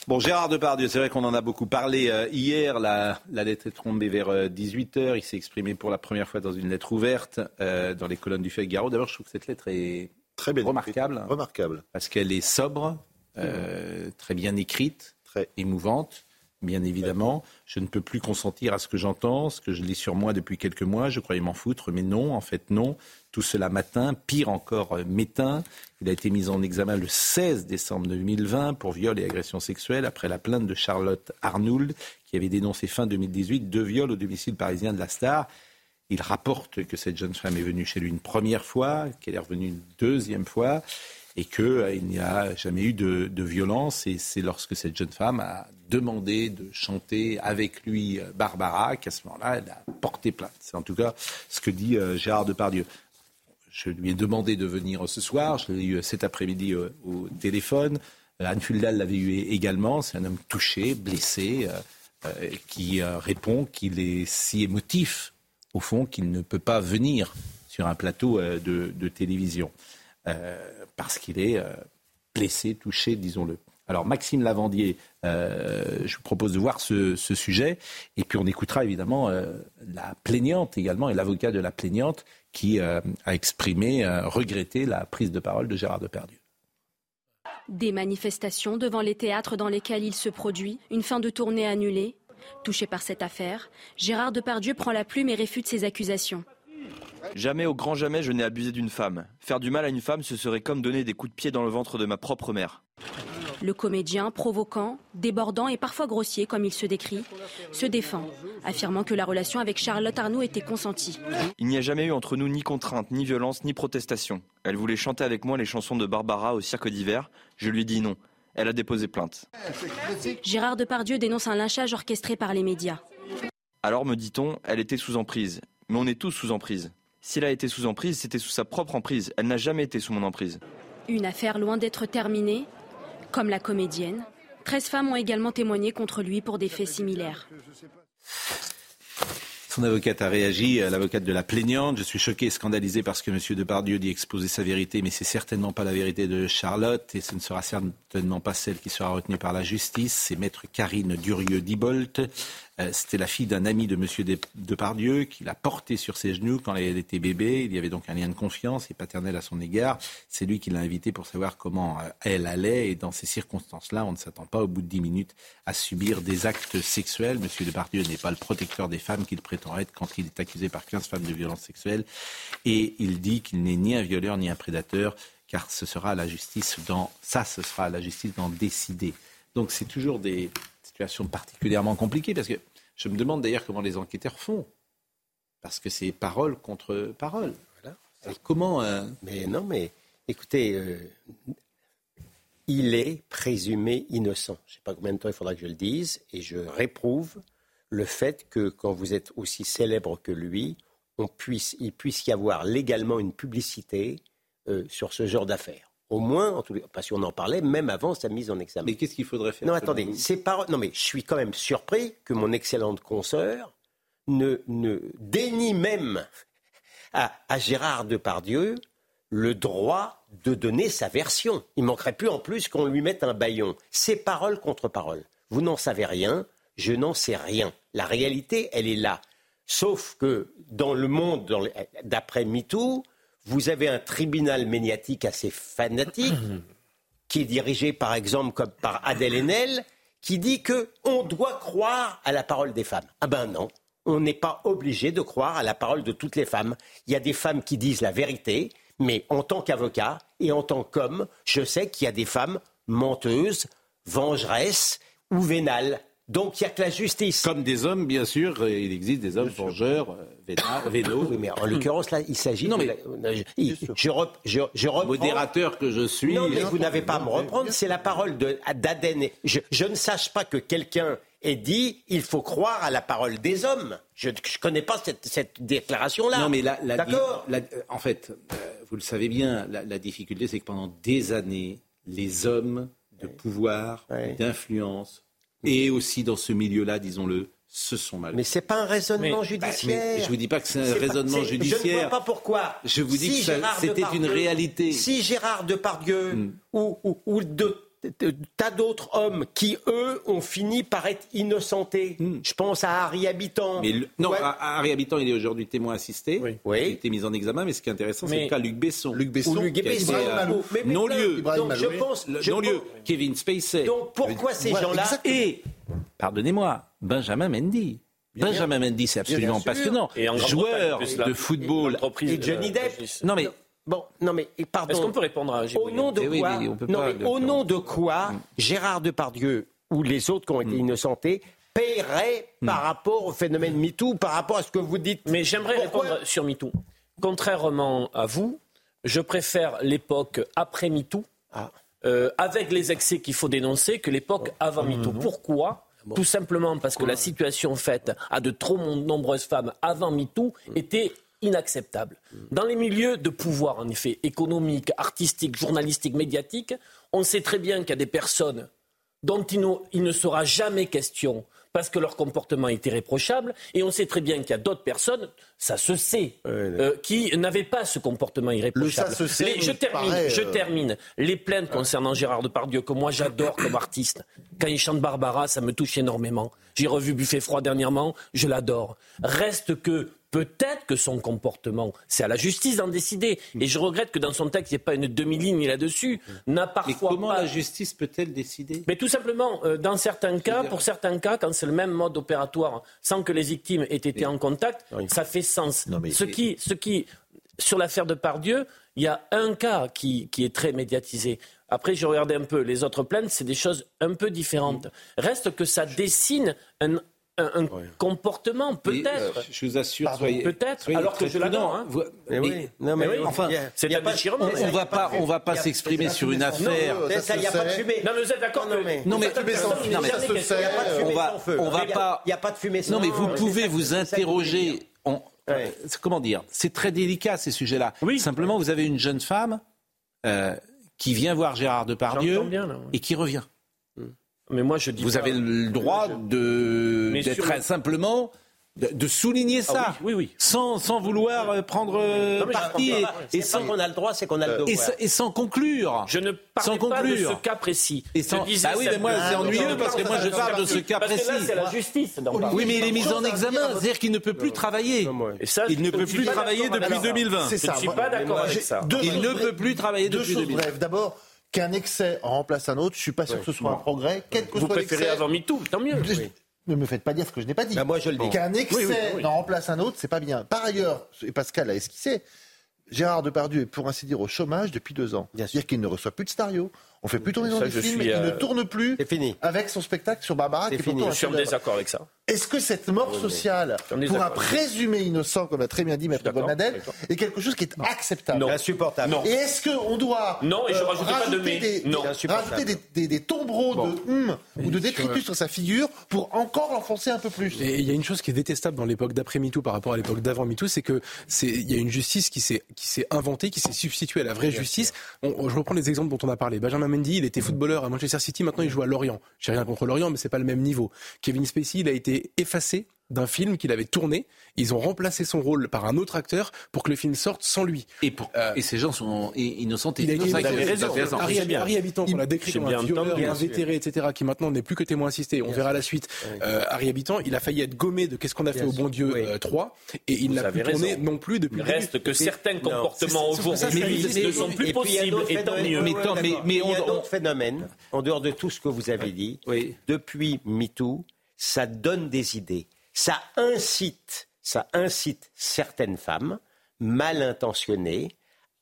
Bon, Gérard Depardieu, c'est vrai qu'on en a beaucoup parlé euh, hier. La, la lettre est tombée vers 18h. Il s'est exprimé pour la première fois dans une lettre ouverte euh, dans les colonnes du Figaro. D'abord, je trouve que cette lettre est Très bien. remarquable Remarquable. parce qu'elle est sobre, euh, très bien écrite, Très. émouvante, bien évidemment. Je ne peux plus consentir à ce que j'entends, ce que je lis sur moi depuis quelques mois. Je croyais m'en foutre, mais non, en fait non. Tout cela matin, pire encore, euh, m'éteint. Il a été mis en examen le 16 décembre 2020 pour viol et agression sexuelle après la plainte de Charlotte Arnould qui avait dénoncé fin 2018 deux viols au domicile parisien de la star. Il rapporte que cette jeune femme est venue chez lui une première fois, qu'elle est revenue une deuxième fois et qu'il n'y a jamais eu de, violence. Et c'est lorsque cette jeune femme a demandé de chanter avec lui euh, Barbara qu'à ce moment-là, elle a porté plainte. C'est en tout cas ce que dit euh, Gérard Depardieu. Je lui ai demandé de venir ce soir. Je l'ai eu cet après-midi euh, au téléphone. Euh, Anne Fuldal l'avait eu également. C'est un homme touché, blessé, euh, euh, qui euh, répond qu'il est si émotif, au fond, qu'il ne peut pas venir sur un plateau euh, de télévision. Parce qu'il est euh, blessé, touché, disons-le. Alors Maxime Lavandier, euh, je vous propose de voir ce, sujet, et puis on écoutera évidemment euh, la plaignante également, et l'avocat de la plaignante qui a exprimé, regretté la prise de parole de Gérard Depardieu. Des manifestations devant les théâtres dans lesquels il se produit, une fin de tournée annulée. Touché par cette affaire, Gérard Depardieu prend la plume et réfute ces accusations. Jamais au grand jamais je n'ai abusé d'une femme. Faire du mal à une femme, ce serait comme donner des coups de pied dans le ventre de ma propre mère. Le comédien, provoquant, débordant et parfois grossier comme il se décrit, se défend, affirmant que la relation avec Charlotte Arnaud était consentie. Il n'y a jamais eu entre nous ni contrainte, ni violence, ni protestation. Elle voulait chanter avec moi les chansons de Barbara au cirque d'hiver. Je lui ai dit non. Elle a déposé plainte. Gérard Depardieu dénonce un lynchage orchestré par les médias. Alors, me dit-on, elle était sous emprise. Mais on est tous sous emprise. Si elle a été sous emprise, c'était sous sa propre emprise. Elle n'a jamais été sous mon emprise. Une affaire loin d'être terminée, comme la comédienne. 13 femmes ont également témoigné contre lui pour des faits similaires. Son avocate a réagi, l'avocate de la plaignante. Je suis choqué et scandalisé parce que M. Depardieu dit exposer sa vérité, mais c'est certainement pas la vérité de Charlotte et ce ne sera certainement pas celle qui sera retenue par la justice. C'est maître Karine Durieux-Dibolt. Euh, C'était la fille d'un ami de M. Depardieu qui l'a portée sur ses genoux quand elle était bébé. Il y avait donc un lien de confiance et paternel à son égard. C'est lui qui l'a invitée pour savoir comment euh, elle allait. Et dans ces circonstances-là, on ne s'attend pas au bout de dix minutes à subir des actes sexuels. M. Depardieu n'est pas le protecteur des femmes qu'il prétend être quand il est accusé par 15 femmes de violences sexuelles. Et il dit qu'il n'est ni un violeur ni un prédateur car ce sera à la justice dans ça, ce sera à la justice d'en décider. Donc c'est toujours des situations particulièrement compliquées parce que je me demande d'ailleurs comment les enquêteurs font parce que c'est parole contre parole. Comment euh, Mais non, mais écoutez, euh, il est présumé innocent. Je ne sais pas combien de temps il faudra que je le dise, et je réprouve le fait que quand vous êtes aussi célèbre que lui, il puisse y avoir légalement une publicité euh, sur ce genre d'affaires. Au moins, en tous les- parce qu'on en parlait même avant sa mise en examen. Mais qu'est-ce qu'il faudrait faire Non, attendez, c'est pas. Non, mais je suis quand même surpris que mon excellente consoeur ne, ne dénie même à, à Gérard Depardieu le droit de donner sa version. Il manquerait plus en plus qu'on lui mette un baillon. C'est parole contre parole. Vous n'en savez rien, je n'en sais rien. La réalité, elle est là. Sauf que dans le monde d'après MeToo, vous avez un tribunal médiatique assez fanatique <clears throat> qui est dirigé par exemple comme par Adèle Haenel, qui dit que on doit croire à la parole des femmes. Ah ben non, on n'est pas obligé de croire à la parole de toutes les femmes. Il y a des femmes qui disent la vérité, mais en tant qu'avocat et en tant qu'homme, je sais qu'il y a des femmes menteuses, vengeresses ou vénales. Donc il n'y a que la justice. Comme des hommes, bien sûr, euh, il existe des hommes vengeurs, euh, vénards. <coughs> Oui, mais en l'occurrence là, il s'agit Non, mais- la- je, je, rep- je- je reprends- Modérateur que je suis. Non, mais vous n'avez pas à me reprendre. C'est la parole de- d'Aden. Je, ne sache pas que quelqu'un ait dit il faut croire à la parole des hommes. Je ne connais pas cette, cette déclaration-là. Non, mais la, la- D'accord. la- euh, en fait, euh, vous le savez bien, la, la difficulté, c'est que pendant des années, les hommes de pouvoir, d'influence, et aussi dans ce milieu-là, disons-le, se sont mal. Mais c'est pas un raisonnement Bah, judiciaire. mais je vous dis pas que c'est un pas- raisonnement c'est- Je ne judiciaire. vois pas pourquoi. Je vous dis Si que c'était une Depardieu- réalité. Si Gérard Depardieu ou, ou, ou de, de- tas d'autres hommes qui, eux, ont fini par être innocentés. Je pense à Harry Habitant. Hmm. Mais le- non, Ouais. Harry Habitant, il est aujourd'hui témoin assisté. Oui. Il a été mis en examen, mais ce qui est intéressant, c'est le cas Luc Besson. Luc Besson, Ou Luc qui a été, Besson. euh, plein. Donc, je pense- je non-lieu. pense- Kevin Spacey. Donc, pourquoi ces gens-là-. Et, pardonnez-moi, Benjamin Mendy. Benjamin Mendy, c'est absolument passionnant. Et en Joueur de football. Et Johnny Depp. Non, mais Bon, non mais et pardon. Est-ce qu'on peut répondre à Au nom de Eh oui, quoi oui, on peut Non, mais au nom de quoi Gérard Depardieu ou les autres qui ont été Mm. innocentés paieraient par rapport au phénomène MeToo, par rapport à ce que vous dites Mais j'aimerais répondre sur MeToo. Contrairement à vous, je préfère l'époque après MeToo, Ah. euh, avec les excès qu'il faut dénoncer, que l'époque avant MeToo. Pourquoi Tout simplement parce que la situation faite à de trop nombreuses femmes avant MeToo était inacceptable. Dans les milieux de pouvoir, en effet, économiques, artistiques, journalistiques, médiatiques, on sait très bien qu'il y a des personnes dont il ne, il ne sera jamais question parce que leur comportement était réprochable. Et on sait très bien qu'il y a d'autres personnes, ça se sait, euh, qui n'avaient pas ce comportement irréprochable. Le ça se sait, Les- je termine, paraît, je euh, termine. Les plaintes concernant Gérard Depardieu, que moi j'adore comme artiste, quand il chante Barbara, ça me touche énormément. J'ai revu Buffet froid dernièrement, je l'adore. Reste que peut-être que son comportement, c'est à la justice d'en décider. Et je regrette que dans son texte, il n'y ait pas une demi-ligne là-dessus. N'a Mais parfois comment pas- la justice peut-elle décider? Mais tout simplement, euh, dans certains cas, pour certains cas, quand c'est le même mode opératoire, sans que les victimes aient été en contact, ça fait sens. ce, qui, ce qui, sur l'affaire de Pardieu, Il y a un cas qui, qui est très médiatisé. Après, j'ai regardé un peu. Les autres plaintes, c'est des choses un peu différentes. Reste que ça dessine un, un, un comportement, Mais, peut-être. euh, je vous assure, Pardon, soyez- peut-être, soyez alors que je l'adore. Hein. Vous- Mais oui. Non, mais mais oui, oui, enfin, c'est un déchirement. on, on va pas, on va pas s'exprimer sur une affaire. Ça, il n'y a pas de fumée. Non, mais vous êtes d'accord Non, mais- On fumée va- sans feu. on va pas- Il n'y a pas de fumée sans Non, mais vous pouvez vous interroger. Ouais. Comment dire C'est très délicat ces sujets-là. Oui. Simplement, vous avez une jeune femme euh, qui vient voir Gérard Depardieu J'entends bien, là, ouais. et qui revient. Mais moi, je dis Vous pas- avez le droit de d'être sur simplement de, de souligner ça, Ah oui, oui, oui. sans sans vouloir euh, prendre euh, Non, parti et, sans qu'on a le droit, c'est qu'on a le devoir. et, sans- et sans conclure. Je ne Sans parlais pas de conclure. ce cas précis. Et sans- Bah oui, mais moi, c'est Ah, ennuyeux parce que moi, je parle de ce cas parce que là, précis. c'est la justice. Oui, mais il est mis en examen, dire. c'est-à-dire qu'il ne peut plus travailler. Et ça, Il ne peut plus travailler depuis avec ça. 2020. C'est Je ça. ne suis pas d'accord avec ça. deux Il ne peut plus travailler depuis choses 2020. brèves. D'abord, qu'un excès en remplace un autre, je suis pas sûr que ce soit un progrès. Quel que Vous soit préférez l'excès. avant MeToo, tant mieux. Je- Ne me faites pas dire ce que je n'ai pas dit. Bah, moi, je le dis. Qu'un excès en remplace un autre, c'est pas bien. Par ailleurs, et Pascal a esquissé, Gérard Depardieu est pour ainsi dire au chômage depuis deux ans. Bien sûr. C'est-à-dire qu'il ne reçoit plus de Stario. On fait plus tourner dans Ça, des je films, suis, il euh, ne tourne plus C'est fini. avec son spectacle sur Barbara. C'est qui est fini. un Je suis en désaccord avec ça. Est-ce que cette mort sociale est pour un présumé innocent, comme l'a très bien dit Maître d'accord. est quelque chose qui est acceptable Non. Insupportable. Non. Et est-ce qu'on doit Non, et je euh, rajouterai pas de rajouter des, Non. des- Insupportable. rajouter des, des- des tombereaux de hum ou de Et détritus sur- sa figure pour encore l'enfoncer un peu plus Et il y a une chose qui est détestable dans l'époque d'après MeToo par rapport à l'époque d'avant MeToo, c'est que c'est il y a une justice qui s'est qui s'est inventée, qui s'est substituée à la vraie justice. On- je reprends les exemples dont on a parlé. Benjamin Mendy, il était footballeur à Manchester City, maintenant il joue à Lorient. J'ai rien contre Lorient, mais c'est pas le même niveau. Kevin Spacey, il a été effacé d'un film qu'il avait tourné. Ils ont remplacé son rôle par un autre acteur pour que le film sorte sans lui. Et, pour- Euh, et ces gens sont innocents. et Il a raison. raison. Harry. Harry Habitant, qu'on l'a décrit C'est comme un violeur, bien invétéré, etc., qui maintenant n'est plus que témoin assisté. On verra la suite. Euh, Harry Habitant, il a failli être gommé de Qu'est-ce qu'on a fait au bon Dieu oui. euh, 3, et il n'a plus tourné raison. non plus depuis Il le début. reste que certains comportements aujourd'hui ne sont plus a possibles, d'autres et tant phénomènes. mieux. Mais il y a d'autres phénomènes, en dehors de tout ce que vous avez dit, depuis MeToo, ça donne des idées. Ça incite, ça incite certaines femmes mal intentionnées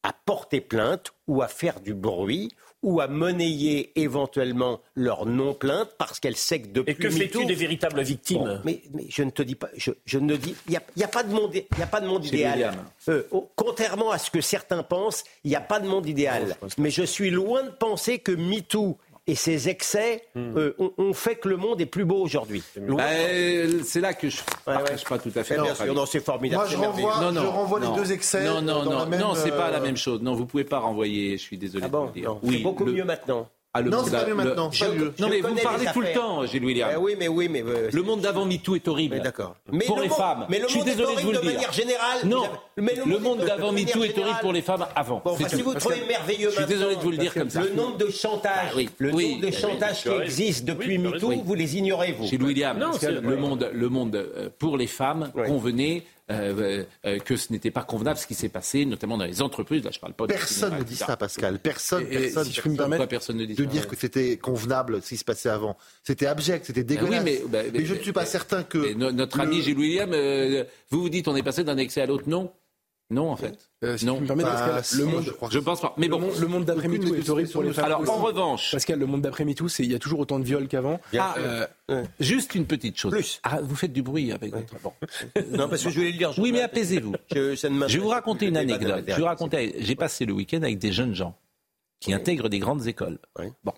à porter plainte ou à faire du bruit ou à monnayer éventuellement leur non-plainte parce qu'elles savent que depuis Et que fais-tu MeToo- des véritables victimes Bon, mais, mais je ne te dis pas, je, je ne dis, il n'y a, pas de monde, il y a pas de monde idéal. William. Euh, au- contrairement à ce que certains pensent, il n'y a pas de monde idéal. mais je suis loin de penser que MeToo et ses excès Hmm. euh, ont, ont fait que le monde est plus beau aujourd'hui. Loin. Euh, c'est là que je ne partage pas tout à fait. Avis. non, c'est formidable. Moi, je c'est renvoie, merveilleux. je renvoie non. les deux excès. Non, non, dans non, la même, non, c'est pas euh, la même chose. Non, vous pouvez pas renvoyer. Je suis désolé Ah de bon vous le dire. Non, C'est beaucoup le- mieux maintenant. Ah, le Non, c'est pas mieux le- maintenant, pas mieux. Non, mais vous parlez tout le temps, Gilles William. Eh oui, mais oui, mais euh, Le monde d'avant MeToo est horrible. Mais d'accord. Mais Pour le les monde- femmes. mais le je suis monde est désolé de horrible vous le de dire. manière générale. Non. Mais le le monde de d'avant MeToo est horrible pour les femmes avant. Bon, C'est enfin, si vous trouvez merveilleux Je suis désolé de vous le dire comme ça. Le nombre de chantages, Ah oui, le nombre de chantages tu qui existent depuis MeToo, vous les ignorez, vous. Gilles William, le monde, le monde euh, pour les femmes Oui. Euh, euh, que ce n'était pas convenable ce qui s'est passé, notamment dans les entreprises. Là, je parle pas. Personne ne dit ça, Pascal. Personne, Et- et personne, si je peux me personne permettre, Pourquoi personne ne dit de ça dire que c'était convenable ce qui se passait avant. C'était abject, c'était Ben oui, dégueulasse. mais- ben, mais je ne mais- suis pas certain que. Notre le- ami Gilles William, euh, vous vous dites on est passé d'un excès à l'autre, non Non, en fait. Euh, si non. me Bah, Pascal, le monde, je crois Je pense pas. Mais le bon. monde, le monde d'après Aucune MeToo est horrible pour les femmes. Alors, aussi. en revanche, Pascal, le monde d'après MeToo, c'est il y a toujours autant de viols qu'avant. Ah, Euh, juste une petite chose. Plus. Ah, vous faites du bruit avec votre. Bon. Non, parce que je voulais le dire. Oui, mais apaisez-vous. Je, ça ne Je m'intéresse vais vous raconter une anecdote. Je vais vous raconter. J'ai passé le week-end avec des jeunes gens qui intègrent des grandes écoles. Oui. Bon,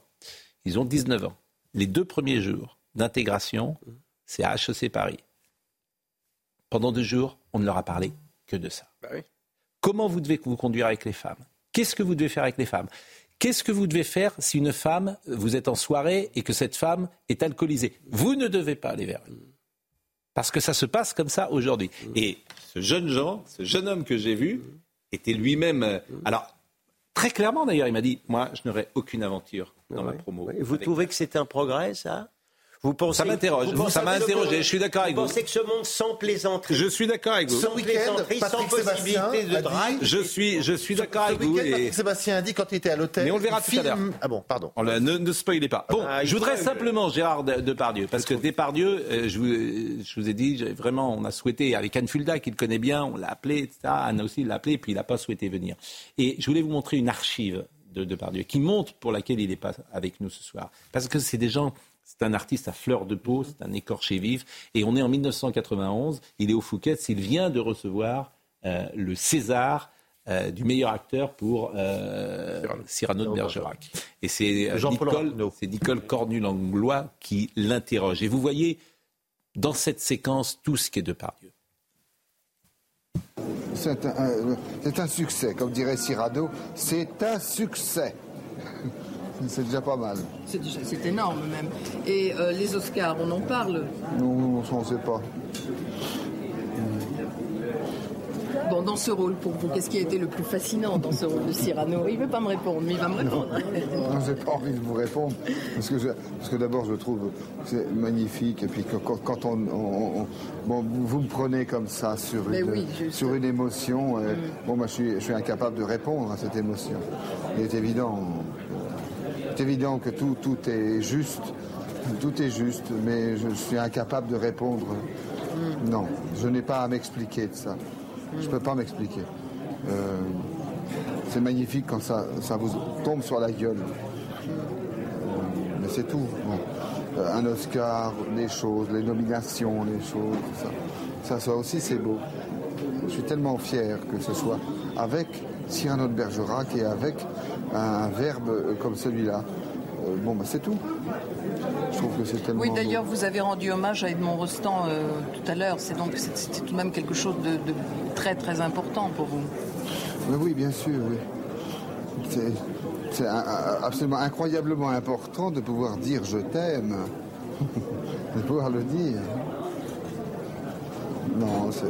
ils ont 19 ans. Les deux premiers jours d'intégration, c'est à HEC Paris. Pendant deux jours, on ne leur a parlé que de ça. Bah oui. Comment vous devez vous conduire avec les femmes? Qu'est-ce que vous devez faire avec les femmes? Qu'est-ce que vous devez faire si une femme, vous êtes en soirée et que cette femme est alcoolisée? Vous ne devez pas aller vers elle. Parce que ça se passe comme ça aujourd'hui. Et ce jeune Jean, ce jeune homme que j'ai vu, était lui-même. euh, Alors, très clairement d'ailleurs, il m'a dit Moi, je n'aurai aucune aventure dans ma promo. Et vous trouvez que c'est un progrès, ça? Vous pensez, Ça m'interroge. vous pensez Ça m'a que ce interrogé. monde- Je suis d'accord avec vous. pensez que ce monde sans plaisanterie, Je suis d'accord avec vous. sans plaisanterie, sans Patrick Sébastien possibilité de drague, Je suis, je suis d'accord avec vous. et- Patrick Sébastien a dit quand il était à l'hôtel. Mais on le verra tout à l'heure. Ah bon, pardon. Ne, ne spoilez pas. Bon, Ah, je voudrais simplement, Gérard De- Depardieu, parce que Depardieu, euh, je, vous, je vous ai dit, vraiment, on a souhaité, avec Anne Fulda, qu'il connaît bien, on l'a appelé, etc. Anne aussi l'a appelé, puis il n'a pas souhaité venir. Et je voulais vous montrer une archive de Depardieu, qui montre pour laquelle il n'est pas avec nous ce soir. Parce que c'est des gens... C'est un artiste à fleur de peau, c'est un écorché vif. Et on est en 1991, il est au Fouquet, il vient de recevoir euh, le César euh, du meilleur acteur pour euh, Cyrano de Bergerac. Et c'est Jean-Paul Nicole, Nicole Cornu-Langlois qui l'interroge. Et vous voyez dans cette séquence tout ce qui est de Pardieu. C'est un, un- c'est un succès, comme dirait Cyrano, c'est un succès. C'est déjà pas mal. C'est énorme même. Et euh, les Oscars, on en parle? Nous, on ne sait pas. Bon, dans ce rôle, pour vous, qu'est-ce qui a été le plus fascinant dans ce rôle de Cyrano? Il ne veut pas me répondre, mais il va me répondre. Non, j'ai pas envie de vous répondre, parce que, je- parce que d'abord, je trouve c'est magnifique, et puis que quand, quand on, on- on- bon, vous me prenez comme ça sur Mais une, oui, sur une émotion, et, bon, moi, je suis, je suis incapable de répondre à cette émotion. Il est évident, c'est évident que tout, tout est juste, tout est juste, mais je suis incapable de répondre. Non, je n'ai pas à m'expliquer de ça. Je ne peux pas m'expliquer. Euh, c'est magnifique quand ça, ça vous tombe sur la gueule. Euh, mais c'est tout. Bon. Euh, un Oscar, les choses, les nominations, les choses, tout ça. Ça, ça aussi, c'est beau. Je suis tellement fier que ce soit avec Cyrano de Bergerac et avec un verbe comme celui-là. Euh, bon, bah, c'est tout. Je trouve que c'est tellement Oui, d'ailleurs, vous avez rendu hommage à Edmond Rostand euh, tout à l'heure. C'est donc c'était tout de même quelque chose de, de très très important pour vous. Mais oui, bien sûr, oui. C'est, absolument incroyablement important de pouvoir dire je t'aime, <laughs> de pouvoir le dire. Non, c'est.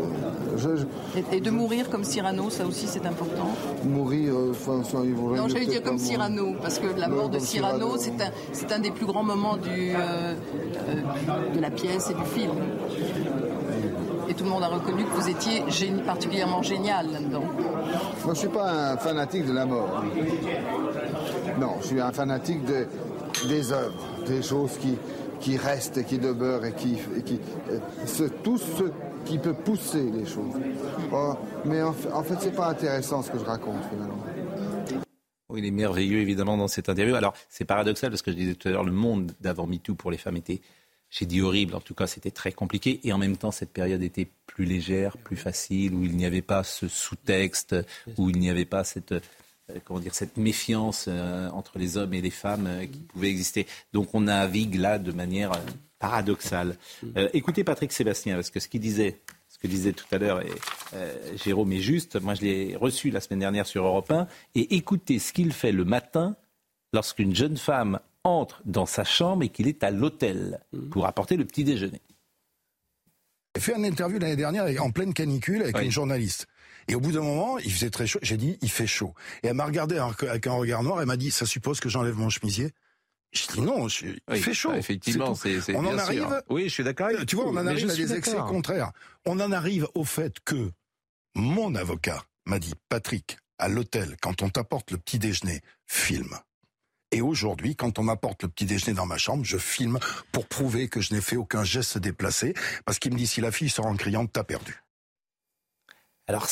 Je, je- Et, et de mourir comme Cyrano, ça aussi c'est important. mourir, euh, enfin, ça, il vaudrait Non, j'allais dire comme. Cyrano, parce que la mort de Cyrano, c'est un, c'est un des plus grands moments du, euh, euh, de la pièce et du film. Et tout le monde a reconnu que vous étiez génie- particulièrement génial là-dedans. Moi, je ne suis pas un fanatique de la mort. Non, je suis un fanatique de- des œuvres, des choses qui, qui restent et qui demeurent et qui. et qui euh, ce- tout ce qui peut pousser les choses. Oh, mais en, fait- en fait, c'est pas intéressant ce que je raconte finalement. Oui, il est merveilleux, évidemment, dans cette interview. Alors, c'est paradoxal parce que je disais tout à l'heure, le monde d'avant MeToo pour les femmes était, j'ai dit horrible, en tout cas, c'était très compliqué. Et en même temps, cette période était plus légère, plus facile, où il n'y avait pas ce sous-texte, où il n'y avait pas cette, euh, comment dire, cette méfiance euh, entre les hommes et les femmes euh, qui pouvait exister. Donc, on navigue là de manière euh, paradoxale. Euh, écoutez Patrick Sébastien, parce que ce qu'il disait, ce que disait tout à l'heure et, euh, Jérôme est juste. Moi, je l'ai reçu la semaine dernière sur Europe 1. Et écoutez ce qu'il fait le matin lorsqu'une jeune femme entre dans sa chambre et qu'il est à l'hôtel pour apporter le petit déjeuner. J'ai fait une interview l'année dernière en pleine canicule avec une journaliste. Et au bout d'un moment, il faisait très chaud. J'ai dit, il fait chaud. Et elle m'a regardé avec avec un regard noir. Elle m'a dit, ça suppose que j'enlève mon chemisier? J'ai dit non, je- il Oui, fait chaud. bah, effectivement, c'est- c'est on bien en sûr. arrive. Oui, je suis d'accord avec Tu vois, on en arrive je à des excès contraires. On en arrive au fait que mon avocat m'a dit, Patrick, à l'hôtel, quand on t'apporte le petit déjeuner, filme. Et aujourd'hui, quand on m'apporte le petit déjeuner dans ma chambre, je filme pour prouver que je n'ai fait aucun geste déplacé, parce qu'il me dit si la fille sort en criant, t'as perdu. Alors,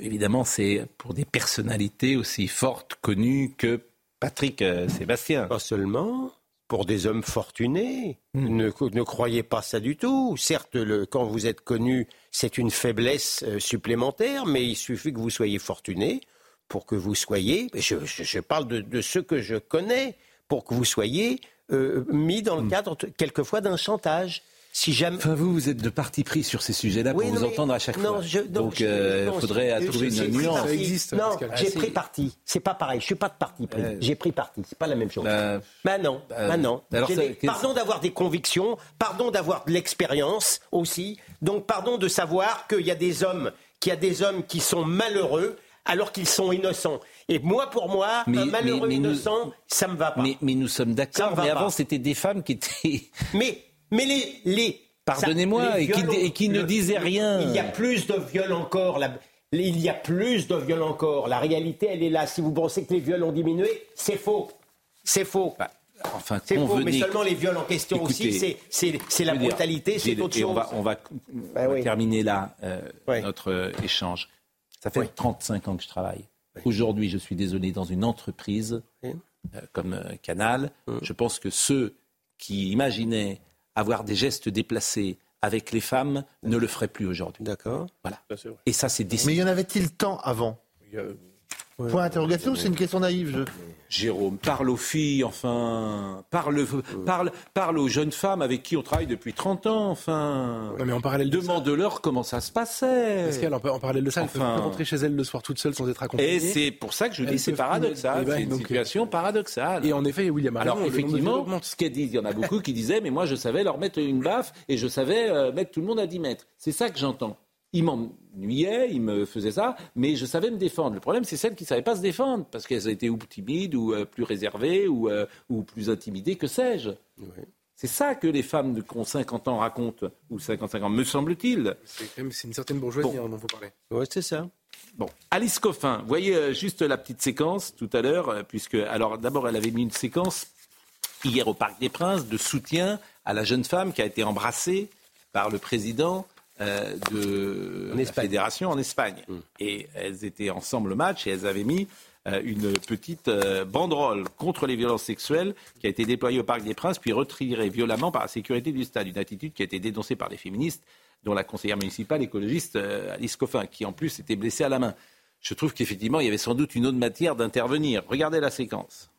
évidemment, c'est pour des personnalités aussi fortes, connues que Patrick euh, Sébastien. Pas seulement. Pour des hommes fortunés. Hmm. Ne, ne croyez pas ça du tout. Certes, le, quand vous êtes connu, c'est une faiblesse euh, supplémentaire, mais il suffit que vous soyez fortuné pour que vous soyez, je, je- je parle de, de ceux que je connais, pour que vous soyez euh, mis dans le cadre t- quelquefois d'un chantage. Si jamais... Enfin, vous, vous êtes de parti pris sur ces sujets-là Oui, pour non, vous mais- entendre à chaque non, fois. je- non, Donc, je- euh, il non, faudrait je- trouver une nuance. Non, j'ai Ah, pris parti. C'est pas pareil. Je suis pas de parti pris. Euh, J'ai pris parti. C'est pas la même chose. bah, Bah non, bah non. alors ça- Pardon d'avoir des convictions, pardon d'avoir de l'expérience aussi. Donc pardon de savoir qu'il y a des hommes, qu'il y a des hommes qui sont malheureux alors qu'ils sont innocents. Et moi, pour moi, Mais- un malheureux mais- mais nous- innocent, ça me va pas. Mais, mais nous sommes d'accord. Mais avant, c'était des femmes qui étaient. Mais, mais les, les Pardonnez-moi, et qui- viols- et qui ne le- disaient rien. Il y a plus de viols encore. La, il y a plus de viols encore. La réalité, elle est là. Si vous pensez que les viols ont diminué, c'est faux. C'est faux. Enfin, c'est faux. Mais seulement les viols en question Écoutez, aussi, c'est- c'est c'est la brutalité, c'est autre et chose. On va, on va, Bah on va oui. terminer là euh, notre euh, échange. Ça fait 35 ans que je travaille. Aujourd'hui, je suis désolé, dans une entreprise euh, comme euh, Canal, Hum. je pense que ceux qui imaginaient avoir des gestes déplacés avec les femmes ne le feraient plus aujourd'hui. D'accord. Voilà. Et ça, c'est décidé. Mais y en avait-il tant avant? Point d'interrogation, c'est une question naïve. Je... Jérôme, parle aux filles, enfin. Parle, parle, parle aux jeunes femmes avec qui on travaille depuis 30 ans, enfin. Non, mais en parallèle de Demande-leur comment ça se passait. Pascal, en, en parallèle de ça, elle peut Enfin. rentrer chez elle le soir toute seule sans être accompagnée. Et c'est pour ça que je Elles dis c'est paradoxal. Eh ben, c'est une donc, situation paradoxale. Et en effet, William a Alors raison, le nombre de viols effectivement, ce qu'elle dit, il y en a beaucoup qui disaient, mais moi je savais leur mettre une baffe et je savais euh, mettre tout le monde à 10 mètres. C'est ça que j'entends. Ils m'ennuyaient, ils me faisaient ça, mais je savais me défendre. Le problème, c'est celles qui ne savaient pas se défendre, parce qu'elles étaient ou timides, ou euh, plus réservées, ou, euh, ou plus intimidées, que sais-je. C'est ça que les femmes de- qui ont 50 ans racontent, ou 55 ans, me semble-t-il. C'est même- une certaine bourgeoisie Bon. hein, dont vous parlez. Ouais, c'est ça. Bon, Alice Coffin, vous voyez euh, juste la petite séquence tout à l'heure, euh, puisque, alors d'abord, elle avait mis une séquence hier au Parc des Princes de soutien à la jeune femme qui a été embrassée par le président euh, de la fédération en Espagne. Et elles étaient ensemble au match et elles avaient mis euh, une petite euh, banderole contre les violences sexuelles qui a été déployée au Parc des Princes, puis retirée violemment par la sécurité du stade. Une attitude qui a été dénoncée par les féministes, dont la conseillère municipale écologiste euh, Alice Coffin, qui en plus était blessée à la main. Je trouve qu'effectivement, il y avait sans doute une autre matière d'intervenir. Regardez la séquence.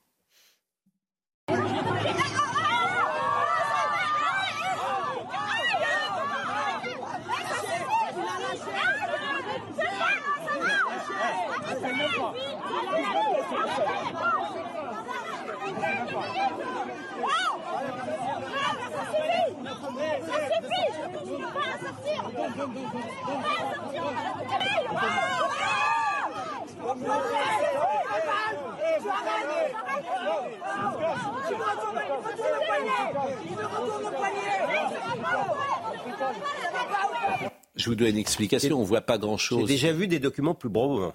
Je vous donne une explication, on ne voit pas J'ai grand-chose. déjà vu des documents plus beaux.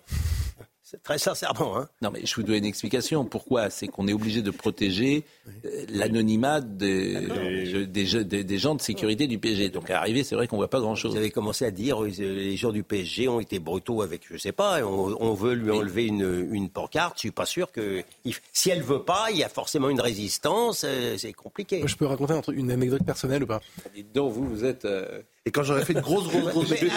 C'est très sincèrement. Hein. Non, mais je vous donne une explication. Pourquoi? C'est qu'on est obligé de protéger euh, l'anonymat des, des, jeux- des- des gens de sécurité du PSG. Donc, à l'arrivée, c'est vrai qu'on voit pas grand-chose. Vous avez commencé à dire euh, les gens du PSG ont été brutaux avec, je sais pas, on, on veut lui enlever une, une pancarte. Je suis pas sûr que si elle veut pas, il y a forcément une résistance. euh, C'est compliqué. Je peux raconter une anecdote personnelle ou pas? Dites donc, vous, vous êtes. euh, Et quand j'aurais fait une grosse, grosse, grosse <laughs> bêtise.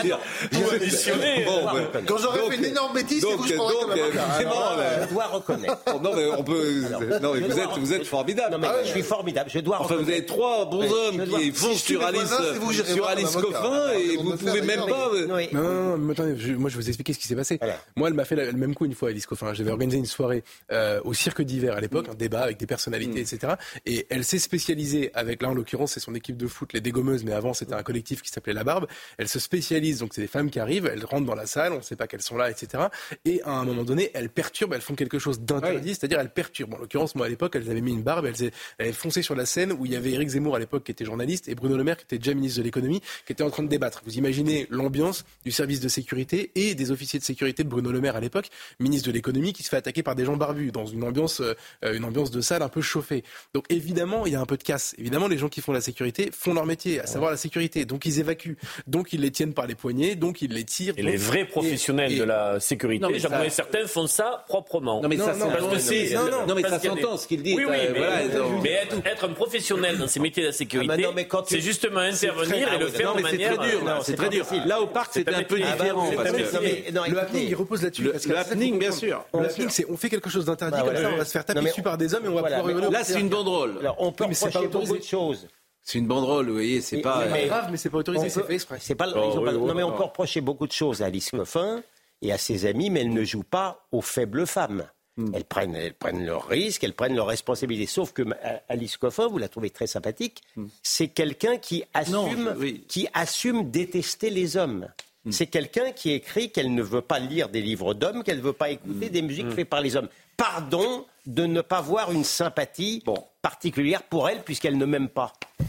Bon, ouais. Quand j'aurais fait une énorme bêtise, c'est vous, je prendrais donc, comme un euh, Je dois reconnaître. Oh, non, mais on peut. non, mais vous êtes, vous êtes formidable. Non, mais je suis formidable. Je dois Enfin, vous avez trois bons hommes qui suis sur Alice, j'irai sur Alice. Coffin Alors, et vous me pouvez même pas. Non, mais- Non, attendez, je- moi je vais vous expliquer ce qui s'est passé. Moi, elle m'a fait le même coup une fois, Alice Coffin. J'avais organisé une soirée euh, au cirque d'hiver à l'époque, un débat avec des personnalités, etc. Et elle s'est spécialisée avec, là en l'occurrence, c'est son équipe de foot, les dégommeuses, mais avant c'était un collectif qui s'appelait La Barbe. Elle se spécialise, donc c'est des femmes qui arrivent, elles rentrent dans la salle, on ne sait pas qu'elles sont là, etc. Et à un moment donné, elles perturbent, elles font quelque chose d'interdit, c'est-à-dire elles perturbent. En l'occurrence, moi à l'époque, elles avaient mis une barbe, elles, elles avaient foncé sur la scène où il y avait Éric Zemmour à l'époque qui était journaliste et Bruno Le Maire qui était déjà ministre de l'économie, qui était en train de débattre. Vous imaginez l'ambiance du service de sécurité et des officiers de sécurité de Bruno Le Maire à l'époque, ministre de l'économie, qui se fait attaquer par des gens barbus dans une ambiance, euh, une ambiance de salle un peu chauffée. Donc évidemment, il y a un peu de casse. Évidemment, les gens qui font la sécurité font leur métier, à savoir la sécurité. Donc ils évacuent, donc ils les tiennent par les poignets, donc ils les tirent. Et donc- les vrais professionnels et- de la sécurité, Non, mais ça- j'aimerais certains font ça proprement. Non, mais ça Non, non, s'entend. parce que c'est- Non, non, non, mais parce ça s'entend ce qu'il dit. Oui, oui, euh, mais, voilà, mais être, être un professionnel dans ces métiers de la sécurité, Ah, bah tu- c'est justement c'est intervenir très- et le faire Non, de c'est manière. très dur. euh, C'est c'est très dur. Là, au parc, C'est c'était un peu métier. Ah bah, différent. c'est Le happening, il repose là-dessus. Le- parce que le ça, c'est happening, bien sûr. Le happening, c'est on fait quelque chose d'interdit, Bah, comme ça, on va se faire taper dessus par des hommes et on va pouvoir Là, c'est une banderole. On peut c'est reprocher beaucoup de choses. C'est une banderole, vous voyez, c'est pas. mais- C'est grave, mais c'est pas autorisé, c'est fait exprès. C'est pas, Oh, ils ont oui, pas- oui, non, mais on peut reprocher beaucoup de choses à Alice Coffin et à ses amis, mais elles ne jouent pas aux faibles femmes. Hmm. Elles, prennent, elles prennent leurs risques, elles prennent leurs responsabilités. Sauf que ma- Alice Coffin, vous la trouvez très sympathique, c'est quelqu'un qui. Non, assume, je- qui assume détester les hommes. C'est quelqu'un qui écrit qu'elle ne veut pas lire des livres d'hommes, qu'elle ne veut pas écouter des musiques faites par les hommes. Pardon de ne pas voir une sympathie particulière pour elle puisqu'elle ne m'aime pas. <laughs>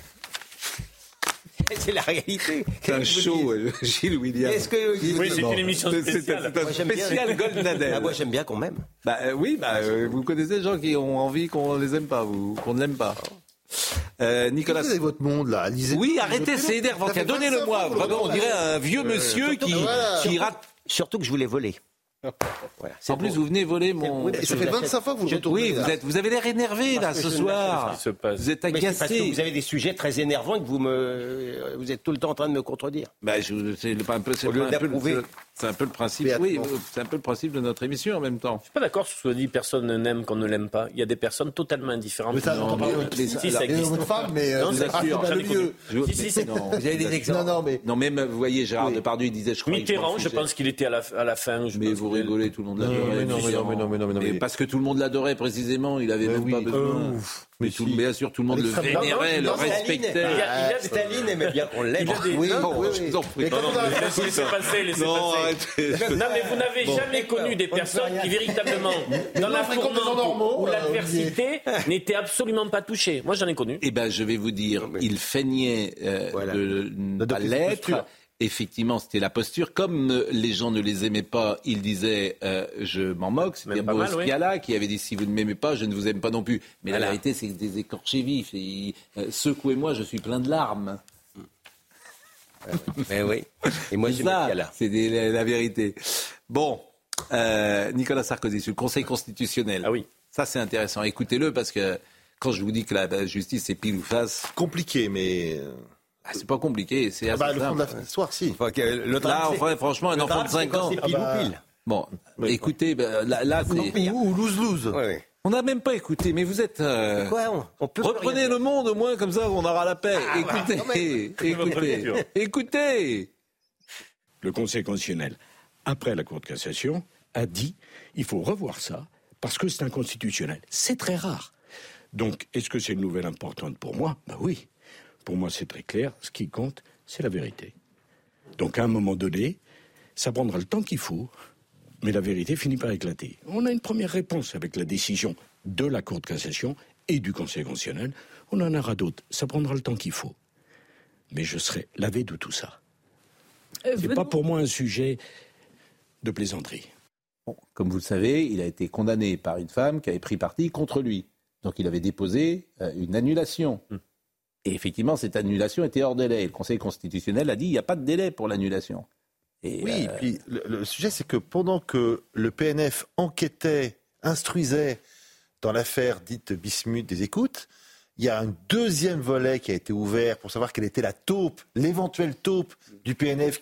C'est la réalité. C'est un show, euh, Gilles William. Est-ce que Oui, c'est une émission spéciale. c'est un Moi, j'aime spécial bien. Gold Nadel. Ah, moi, j'aime bien qu'on m'aime. Bah euh, oui, bah, euh, vous connaissez des gens qui ont envie qu'on les aime pas, vous, qu'on ne l'aime pas. Euh, Nicolas. Vous avez votre monde là, lisez. Oui, arrêtez, c'est énervant. Ça fait Tiens, Donnez-le 25 moi. ans, vous Vraiment, on dirait un vieux Euh, monsieur surtout qui, qui rate. Surtout que je voulais voler. En plus, vous venez voler mon. Oui, mais ça fait 25 fois que vous le Je- retournez, Oui, vous, êtes, vous avez l'air énervé là ce soir. Vous êtes agacé. vous avez des sujets très énervants et que vous me, vous êtes tout le temps en train de me contredire. Bah, je- c'est le- un peu, c'est Au lieu d'approuver. le- c'est un peu le principe. Oui, c'est un peu le principe de notre émission en même temps. Je suis pas d'accord sur ce que dit personne n'aime qu'on ne l'aime pas. Il y a des personnes totalement indifférentes. Mais ça, Non, mais- de- si, ça- existe. femme, mais, euh, Non, vous c'est êtes sûr, pas j'en ai le connu. mieux. Je- Si, si, si. Non, Vous avez des exemples. Non, non, mais- Non, même, vous voyez, Gérard Depardieu, il disait, je crois. Mitterrand, je pense qu'il était à la, à la fin. je Mais vous rigolez, tout le monde Non, l'adorait. non, mais non, mais non, mais non, mais non, mais- Parce que tout le monde l'adorait précisément, il avait même pas besoin. Mais tout, bien sûr, tout le monde le vénérait, le respectait. il y a- Staline aimait bien qu'on l'aime. Oui, Non, oui, je oui. vous en prie. Laissez passer, laissez Non, passer. arrêtez. Non, mais vous n'avez Bon. jamais connu des personnes qui véritablement, dans la tourmente ou euh, l'adversité, <laughs> n'étaient absolument pas touchés. Moi, j'en ai connu. Eh ben, je vais vous dire, il feignait euh, de ne pas l'être. Effectivement, c'était la posture. Comme les gens ne les aimaient pas, il disait euh, je m'en moque. C'était pas mal, oui. Gala qui avait dit si vous ne m'aimez pas, je ne vous aime pas non plus. Mais Voilà. la vérité, c'est que des écorchés vifs. Et, euh, Secouez-moi, je suis plein de larmes. Mais oui. Et moi, ça, là. c'est des- la, la vérité. Bon, euh, Nicolas Sarkozy sur le Conseil constitutionnel. Ah oui. Ça, c'est intéressant. Écoutez-le parce que quand je vous dis que la, la justice c'est pile ou face, Compliqué, mais. Ah, c'est pas compliqué. C'est Ah assez bah, le fond de simple. la histoire, si. Le Là, enfin, franchement, un le enfant de c'est 5 quand ans. C'est pile Ah bah, ou pile. Bon, écoutez, ben, là, là, c'est- Ou, ou lose-lose. On n'a même pas écouté, mais vous êtes. euh, Quoi on, on peut Reprenez le monde au moins, comme ça on aura la paix. Ah, écoutez, <laughs> écoutez, écoutez. Le Conseil constitutionnel, après la Cour de cassation, a dit il faut revoir ça parce que c'est inconstitutionnel. C'est très rare. Donc, est-ce que c'est une nouvelle importante pour moi? Ben oui. Pour moi, c'est très clair. Ce qui compte, c'est la vérité. Donc, à un moment donné, ça prendra le temps qu'il faut, mais la vérité finit par éclater. On a une première réponse avec la décision de la Cour de cassation et du Conseil constitutionnel. On en aura d'autres. Ça prendra le temps qu'il faut. Mais je serai lavé de tout ça. C'est pas pour moi un sujet de plaisanterie. Bon, comme vous le savez, il a été condamné par une femme qui avait pris parti contre lui. Donc il avait déposé euh, une annulation. Et effectivement, cette annulation était hors délai. Et le Conseil constitutionnel a dit il n'y a pas de délai pour l'annulation. Et, Oui, euh, puis le, le sujet, c'est que pendant que le PNF enquêtait, instruisait dans l'affaire dite Bismuth des écoutes, il y a un deuxième volet qui a été ouvert pour savoir quelle était la taupe, l'éventuelle taupe du PNF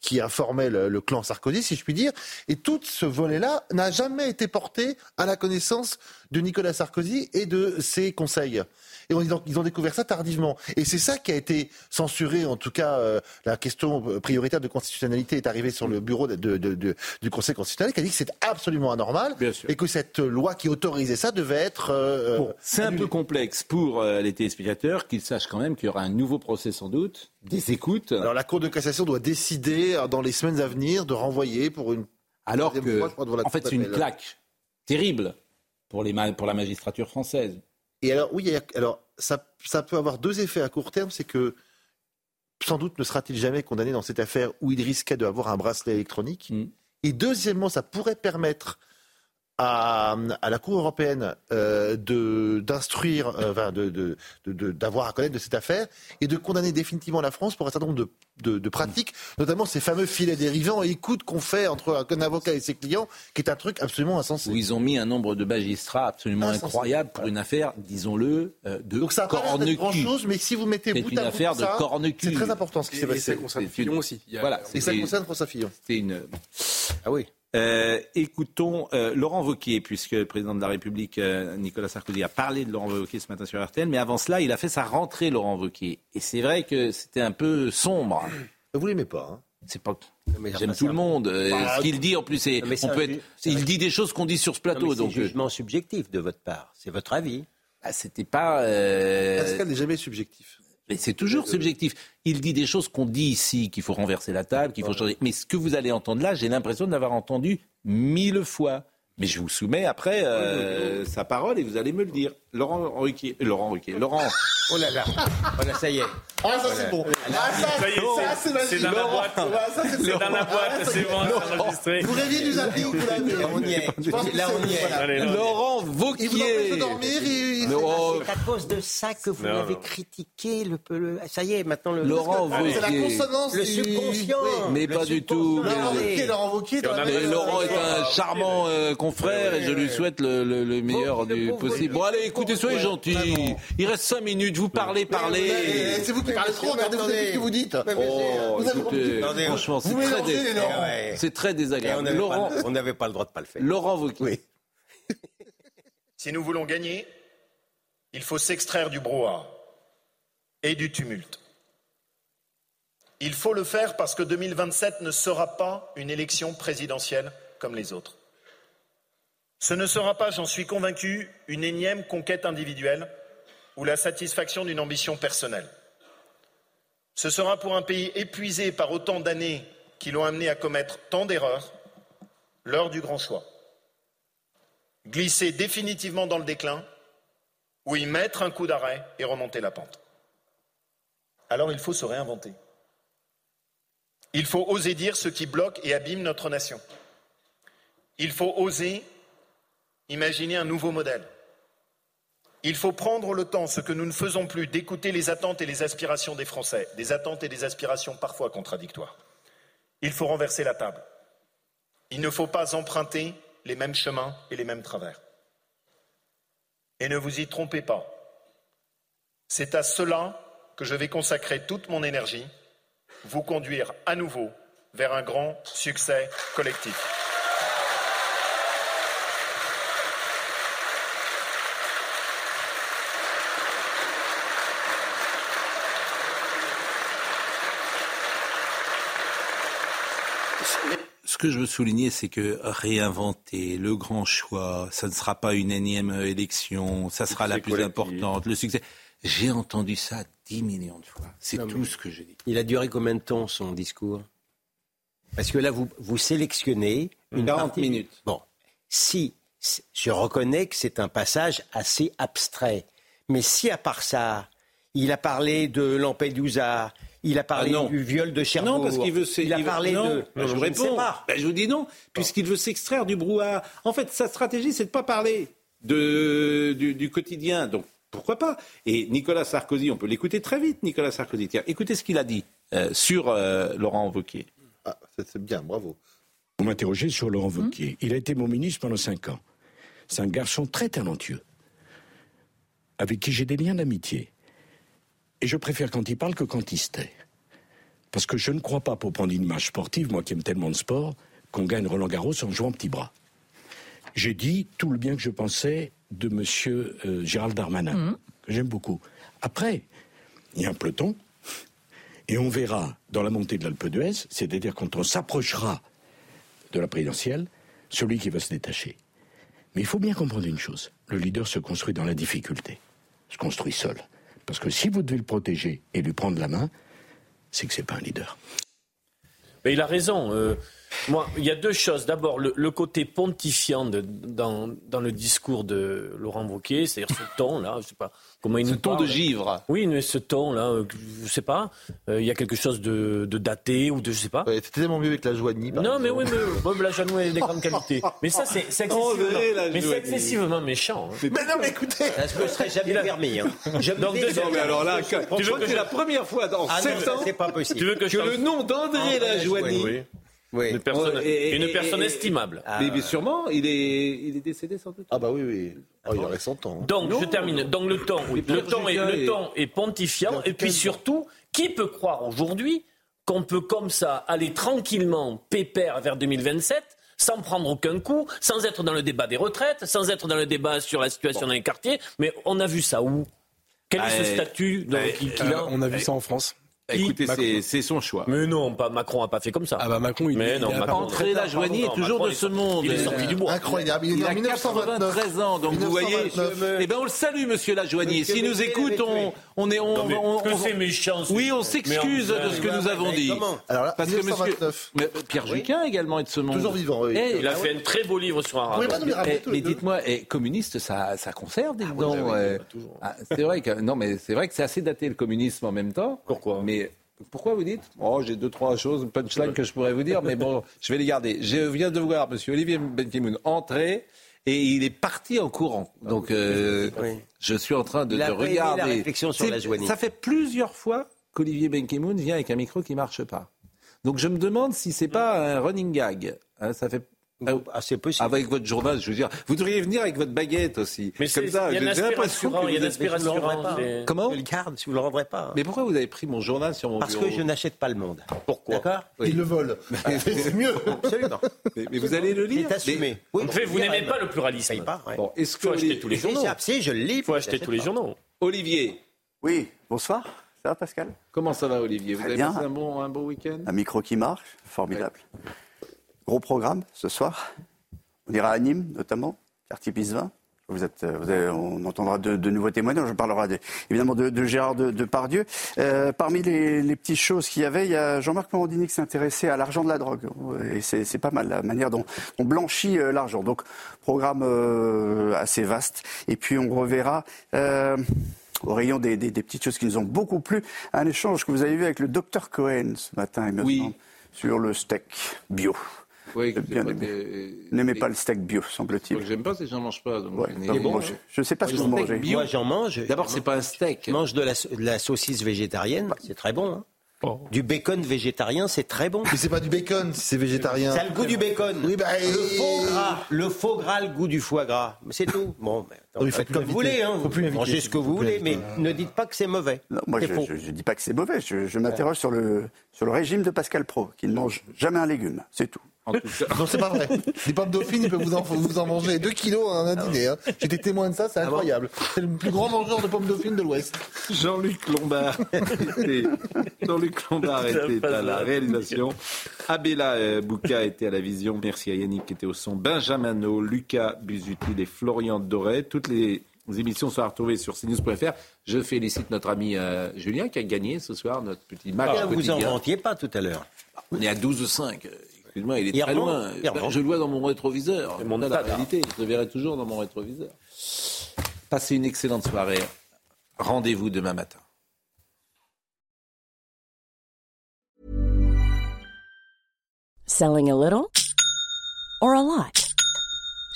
qui informait le, le clan Sarkozy, si je puis dire. Et tout ce volet-là n'a jamais été porté à la connaissance de Nicolas Sarkozy et de ses conseils. Et on- ils ont, ils ont découvert ça tardivement. Et c'est ça qui a été censuré, en tout cas, euh, la question euh, prioritaire de constitutionnalité est arrivée sur le bureau de- de- de- de- du Conseil constitutionnel, qui a dit que c'est absolument anormal et que cette loi qui autorisait ça devait être. euh, Bon, c'est un peu complexe pour euh, les téléspectateurs qu'ils sachent quand même qu'il y aura un nouveau procès sans doute, des écoutes. Alors la Cour de cassation doit décider euh, dans les semaines à venir de renvoyer pour une. Alors que, fois, en fait, c'est une claque terrible pour, les ma- pour la magistrature française. Et alors, oui, alors ça, ça peut avoir deux effets à court terme, c'est que sans doute ne sera-t-il jamais condamné dans cette affaire où il risquait d'avoir un bracelet électronique. Mm. Et deuxièmement, ça pourrait permettre à, à la Cour européenne euh, de d'instruire, euh, enfin, de, de- de- de- d'avoir à connaître de cette affaire et de condamner définitivement la France pour un certain nombre de, de- de pratiques, notamment ces fameux filets dérivants et écoutes qu'on fait entre un avocat et ses clients, qui est un truc absolument insensé. Où ils ont mis un nombre de magistrats absolument Insensé. incroyable pour une affaire, disons-le, euh, de Donc ça corne-cul. grand-chose, mais si vous mettez C'est bout une à bout affaire tout de ça, corne-cul. c'est très important ce qui s'est Et- et ça passé. concerne C'est Fillon aussi. Voilà, Et ça concerne François Fillon. C'était une. Ah oui. Euh, écoutons euh, Laurent Wauquiez, puisque le président de la République, euh, Nicolas Sarkozy, a parlé de Laurent Wauquiez ce matin sur RTL, mais avant cela, il a fait sa rentrée, Laurent Wauquiez. Et c'est vrai que c'était un peu sombre. Vous l'aimez pas, hein? C'est pas. J'aime tout le monde. Bah, ce qu'il dit, en plus, c'est. Non, mais c'est On un peut être, c'est il un- dit des choses qu'on dit sur ce plateau. C'est euh, jugement subjectif de votre part. C'est votre avis. ah, c'était pas. euh, Pascal n'est jamais subjectif. Mais c'est toujours subjectif. Il dit des choses qu'on dit ici, qu'il faut renverser la table, qu'il faut changer. Mais ce que vous allez entendre là, j'ai l'impression de l'avoir entendu mille fois. Mais je vous soumets après euh, sa parole et vous allez me le dire. Laurent Ruquier. euh, Laurent Ruquier. Laurent. Oh là là, <laughs> oh là, ça y est. Ah, ça c'est bon. Ah, ça, Ça y est, ça, c'est- magique. c'est dans la boîte. Ça, c'est dans la boîte, Ah, c'est bon, c'est enregistré. Vous rêviez du zapping ou vous l'avez On y est. Là, on y est. Laurent Il vous empêche Vauquier. de dormir, il- il- Non, C'est à cause de ça que vous non. critiqué. Le, le- ça y est, maintenant le. Laurent Ah, C'est la Vauquier. consonance Le subconscient. Oui. Mais pas du tout. Laurent. Wauquiez, Laurent même- Laurent est un charmant euh, confrère et je lui souhaite le, le- le meilleur le du possible. Bon allez, écoutez, soyez Ouais, gentils. vraiment. Il reste cinq minutes. Vous parlez, Eh, parlez. C'est vous qui parlez trop, regardez vous savez ce que vous dites. Oh, écoutez, franchement, c'est très, dé- c'est très désagréable. n'avait Laurent, pas, on n'avait pas le droit de pas le faire. Laurent Wauquiez. Si nous voulons gagner, il faut s'extraire du brouhaha et du tumulte. Il faut le faire parce que 2027 ne sera pas une élection présidentielle comme les autres. Ce ne sera pas, j'en suis convaincu, une énième conquête individuelle ou la satisfaction d'une ambition personnelle. Ce sera pour un pays épuisé par autant d'années qui l'ont amené à commettre tant d'erreurs l'heure du grand choix glisser définitivement dans le déclin ou y mettre un coup d'arrêt et remonter la pente. Alors il faut se réinventer. Il faut oser dire ce qui bloque et abîme notre nation. Il faut oser imaginer un nouveau modèle. Il faut prendre le temps, ce que nous ne faisons plus, d'écouter les attentes et les aspirations des Français, des attentes et des aspirations parfois contradictoires. Il faut renverser la table. Il ne faut pas emprunter les mêmes chemins et les mêmes travers. Et ne vous y trompez pas. C'est à cela que je vais consacrer toute mon énergie, vous conduire à nouveau vers un grand succès collectif. Ce que je veux souligner, c'est que réinventer le grand choix, ça ne sera pas une énième élection, ça sera la plus collectif. importante. Le succès. J'ai entendu ça dix millions de fois. C'est tout mais- ce que j'ai dit. Il a duré combien de temps son discours? Parce que là, vous, vous sélectionnez une 40 partie- minutes. Bon, si si- je reconnais que c'est un passage assez abstrait, mais si à part ça, il a parlé de Lampedusa, il a parlé Ah du viol de Cherbourg, Non, parce qu'il veut. il a parlé non, de. ben, je vous ne sais réponds. pas. Ben, je vous dis non, puisqu'il veut s'extraire du brouhaha. En fait, sa stratégie, c'est de pas parler de, du, du quotidien. Donc, pourquoi pas? Et Nicolas Sarkozy, on peut l'écouter très vite, Nicolas Sarkozy. Tiens, écoutez ce qu'il a dit euh, sur euh, Laurent Wauquiez. Ah, c'est bien, bravo. Vous m'interrogez sur Laurent Wauquiez. Il a été mon ministre pendant cinq ans. C'est un garçon très talentueux, avec qui j'ai des liens d'amitié. Et je préfère quand il parle que quand il se tait. Parce que je ne crois pas, pour prendre une image sportive, moi qui aime tellement de sport, qu'on gagne Roland Garros en jouant petit bras. J'ai dit tout le bien que je pensais de monsieur euh, Gérald Darmanin, que j'aime beaucoup. Après, il y a un peloton, et on verra dans la montée de l'Alpe d'Huez, c'est-à-dire quand on s'approchera de la présidentielle, celui qui va se détacher. Mais il faut bien comprendre une chose, le leader se construit dans la difficulté, se construit seul. Parce que si vous devez le protéger et lui prendre la main, c'est que c'est pas un leader. Mais il a raison. euh, moi, il y a deux choses. D'abord, le, le côté pontifiant de- dans, dans le discours de Laurent Wauquiez, c'est-à-dire ce ton-là, je sais pas comment il Ce nous ton parle. de givre. Oui, mais ce ton-là, euh, je sais pas. euh, Il y a quelque chose de, de daté ou de, je sais pas. C'était tellement mieux avec la Joanie. Non, mais oui, mais bon, la Janou a des grandes qualités. Mais ça, c'est <laughs> excessivement, Joanie. méchant. hein. Mais non, mais écoutez, Ça ne me serait jamais permis. Hein. <laughs> Je Donc, Non, mais alors là, Tu veux je que que c'est je- la première fois dans Ah non, 7 ça, ans c'est pas possible. Tu veux que que je le nom d'André André Lajoigny. Oui. Oui. Une personne, Et- et- une et- personne et- estimable. Ah, mais, mais sûrement, il est, il est décédé sans doute. Ah bah oui, oui. Oh, il aurait 100 ans. hein. Donc, Non. je termine. Donc, le Oui, le ton, est, le pontifiant. Et puis surtout, qui peut croire aujourd'hui qu'on peut comme ça aller tranquillement, pépère vers 2027 sans prendre aucun coup, sans être dans le débat des retraites, sans être dans le débat sur la situation dans les quartiers. Mais on a vu ça où? Quel est ce statut donc, qu'il Euh, a on a vu ça en France. Écoutez, c'est- c'est son choix. Mais non, pas, Macron n'a pas fait comme ça. Ah bah Macron, il Mais il non, a Macron. André Lajoigny est toujours de ce monde. Il est sorti du bois. Incroyable. Il est Il a 1929. 93 ans, donc vous voyez. 1929. Eh ben on le salue, Monsieur Lajoigny. Monsieur S'il nous écoute, on, on est, on, Non, mais on- que c'est méchant. oui, on s'excuse de ce que nous avons dit. Alors là, Parce que monsieur, 1929. mais Pierre Juquin également est de ce monde. Toujours vivant, oui. Eh, Il a fait un très beau livre sur un Eh, mais deux dites-moi, eh, communiste, ça, ça conserve des dents. euh, bah, c'est vrai que non, mais c'est vrai que c'est assez daté le communisme en même temps. Pourquoi? Mais pourquoi vous dites Oh, j'ai deux trois choses punchline que je pourrais vous dire, mais bon, <laughs> je vais les garder. Je viens de voir Monsieur Olivier Benkemoun entrer. Et il est parti en courant. Donc, euh, Oui. je suis en train de, de la regarder. réflexion sur C'est- la Joanie. Ça fait plusieurs fois qu'Olivier Benkemoun vient avec un micro qui marche pas. Donc, je me demande si c'est pas un running gag. Hein, ça fait Ah, c'est possible. avec votre journal, je veux dire, vous devriez venir avec votre baguette aussi. Mais Comme ça, il y a un j'ai l'impression que il y a Je vous le pas. Comment Je le garde, si vous le rendrez pas. Mais pourquoi vous avez pris mon journal sur mon Parce bureau que je n'achète pas le monde. Pourquoi D'accord Oui. Il le vole. <laughs> <laughs> C'est mieux. Absolument. mais, mais vous allez le lire C'est assumé. Oui, En fait, vous n'aimez pas le pluralisme. pas, ouais. Bon, est-ce Il faut que acheter tous les journaux. appris, je le lis. Il faut acheter tous les journaux. Olivier, Oui, bonsoir. Ça va Pascal? Comment ça va Olivier? Vous Très avez bien. passé un bon, un bon week-end? Un micro qui marche, formidable. Gros programme ce soir. On ira à Nîmes notamment, quartier. Vous êtes, euh, vous avez- on entendra de, de nouveaux témoignages. On parlera de- évidemment de, de Gérard de, Depardieu. Euh, parmi les, les petites choses qu'il y avait, il y a Jean-Marc Morandini qui s'est intéressé à l'argent de la drogue. Et c'est pas mal la manière dont on blanchit euh, l'argent. Donc programme euh, assez vaste. Et puis on reverra. euh, au rayon des, des- des petites choses qui nous ont beaucoup plu, un échange que vous avez eu avec le docteur Cohen ce matin, il me Oui. semble, sur le steak bio. Oui, J'ai bien aimé. que- N'aimez pas le steak bio, semble-t-il. J'aime pas si j'en mange pas. donc Ouais, je bon, moi, je- je sais pas ce que vous steak mangez. bio, Moi, j'en mange. D'abord, c'est pas un steak. Je mange de la, de la saucisse végétarienne, c'est très bon. hein. Du bacon végétarien, c'est très bon. Mais c'est pas du bacon si c'est végétarien. Ça a le goût du bacon. Oui, bah, le faux gras, le faux gras, le goût du foie gras. Mais c'est tout. Bon, mais attends, Oui, faut faites comme vous voulez, hein. L'inviter, Mangez ce que vous vous voulez, mais ne dites pas que c'est mauvais. Non, moi, C'est je faux. ne dis pas que c'est mauvais. Je, je m'interroge sur le, sur le régime de Pascal Pro, qui ne mange jamais un légume. C'est tout. En tout cas, Non, c'est pas vrai. Les pommes dauphines, il peut vous en, vous en manger 2 kilos à un dîner. hein. J'étais témoin de ça, c'est incroyable. c'est le plus grand mangeur de pommes dauphines de l'Ouest. Jean-Luc Lombard était, Jean-Luc Lombard était à la réalisation. Abella euh, Bouka était à la vision. Merci à Yannick qui était au son. Benjamin No, Lucas Busutil et Florian Doré. Toutes les émissions sont à retrouver sur cnews.fr. Je félicite notre ami euh, Julien qui a gagné ce soir notre petit match Ah, vous en vantiez pas tout à l'heure. On est à 12,5. Excuse-moi, il est très loin. Ben, remonte. je le vois dans mon rétroviseur. mon la réalité. Je le verrai toujours dans mon rétroviseur. Passez une excellente soirée. Rendez-vous demain matin. Selling a little or a lot?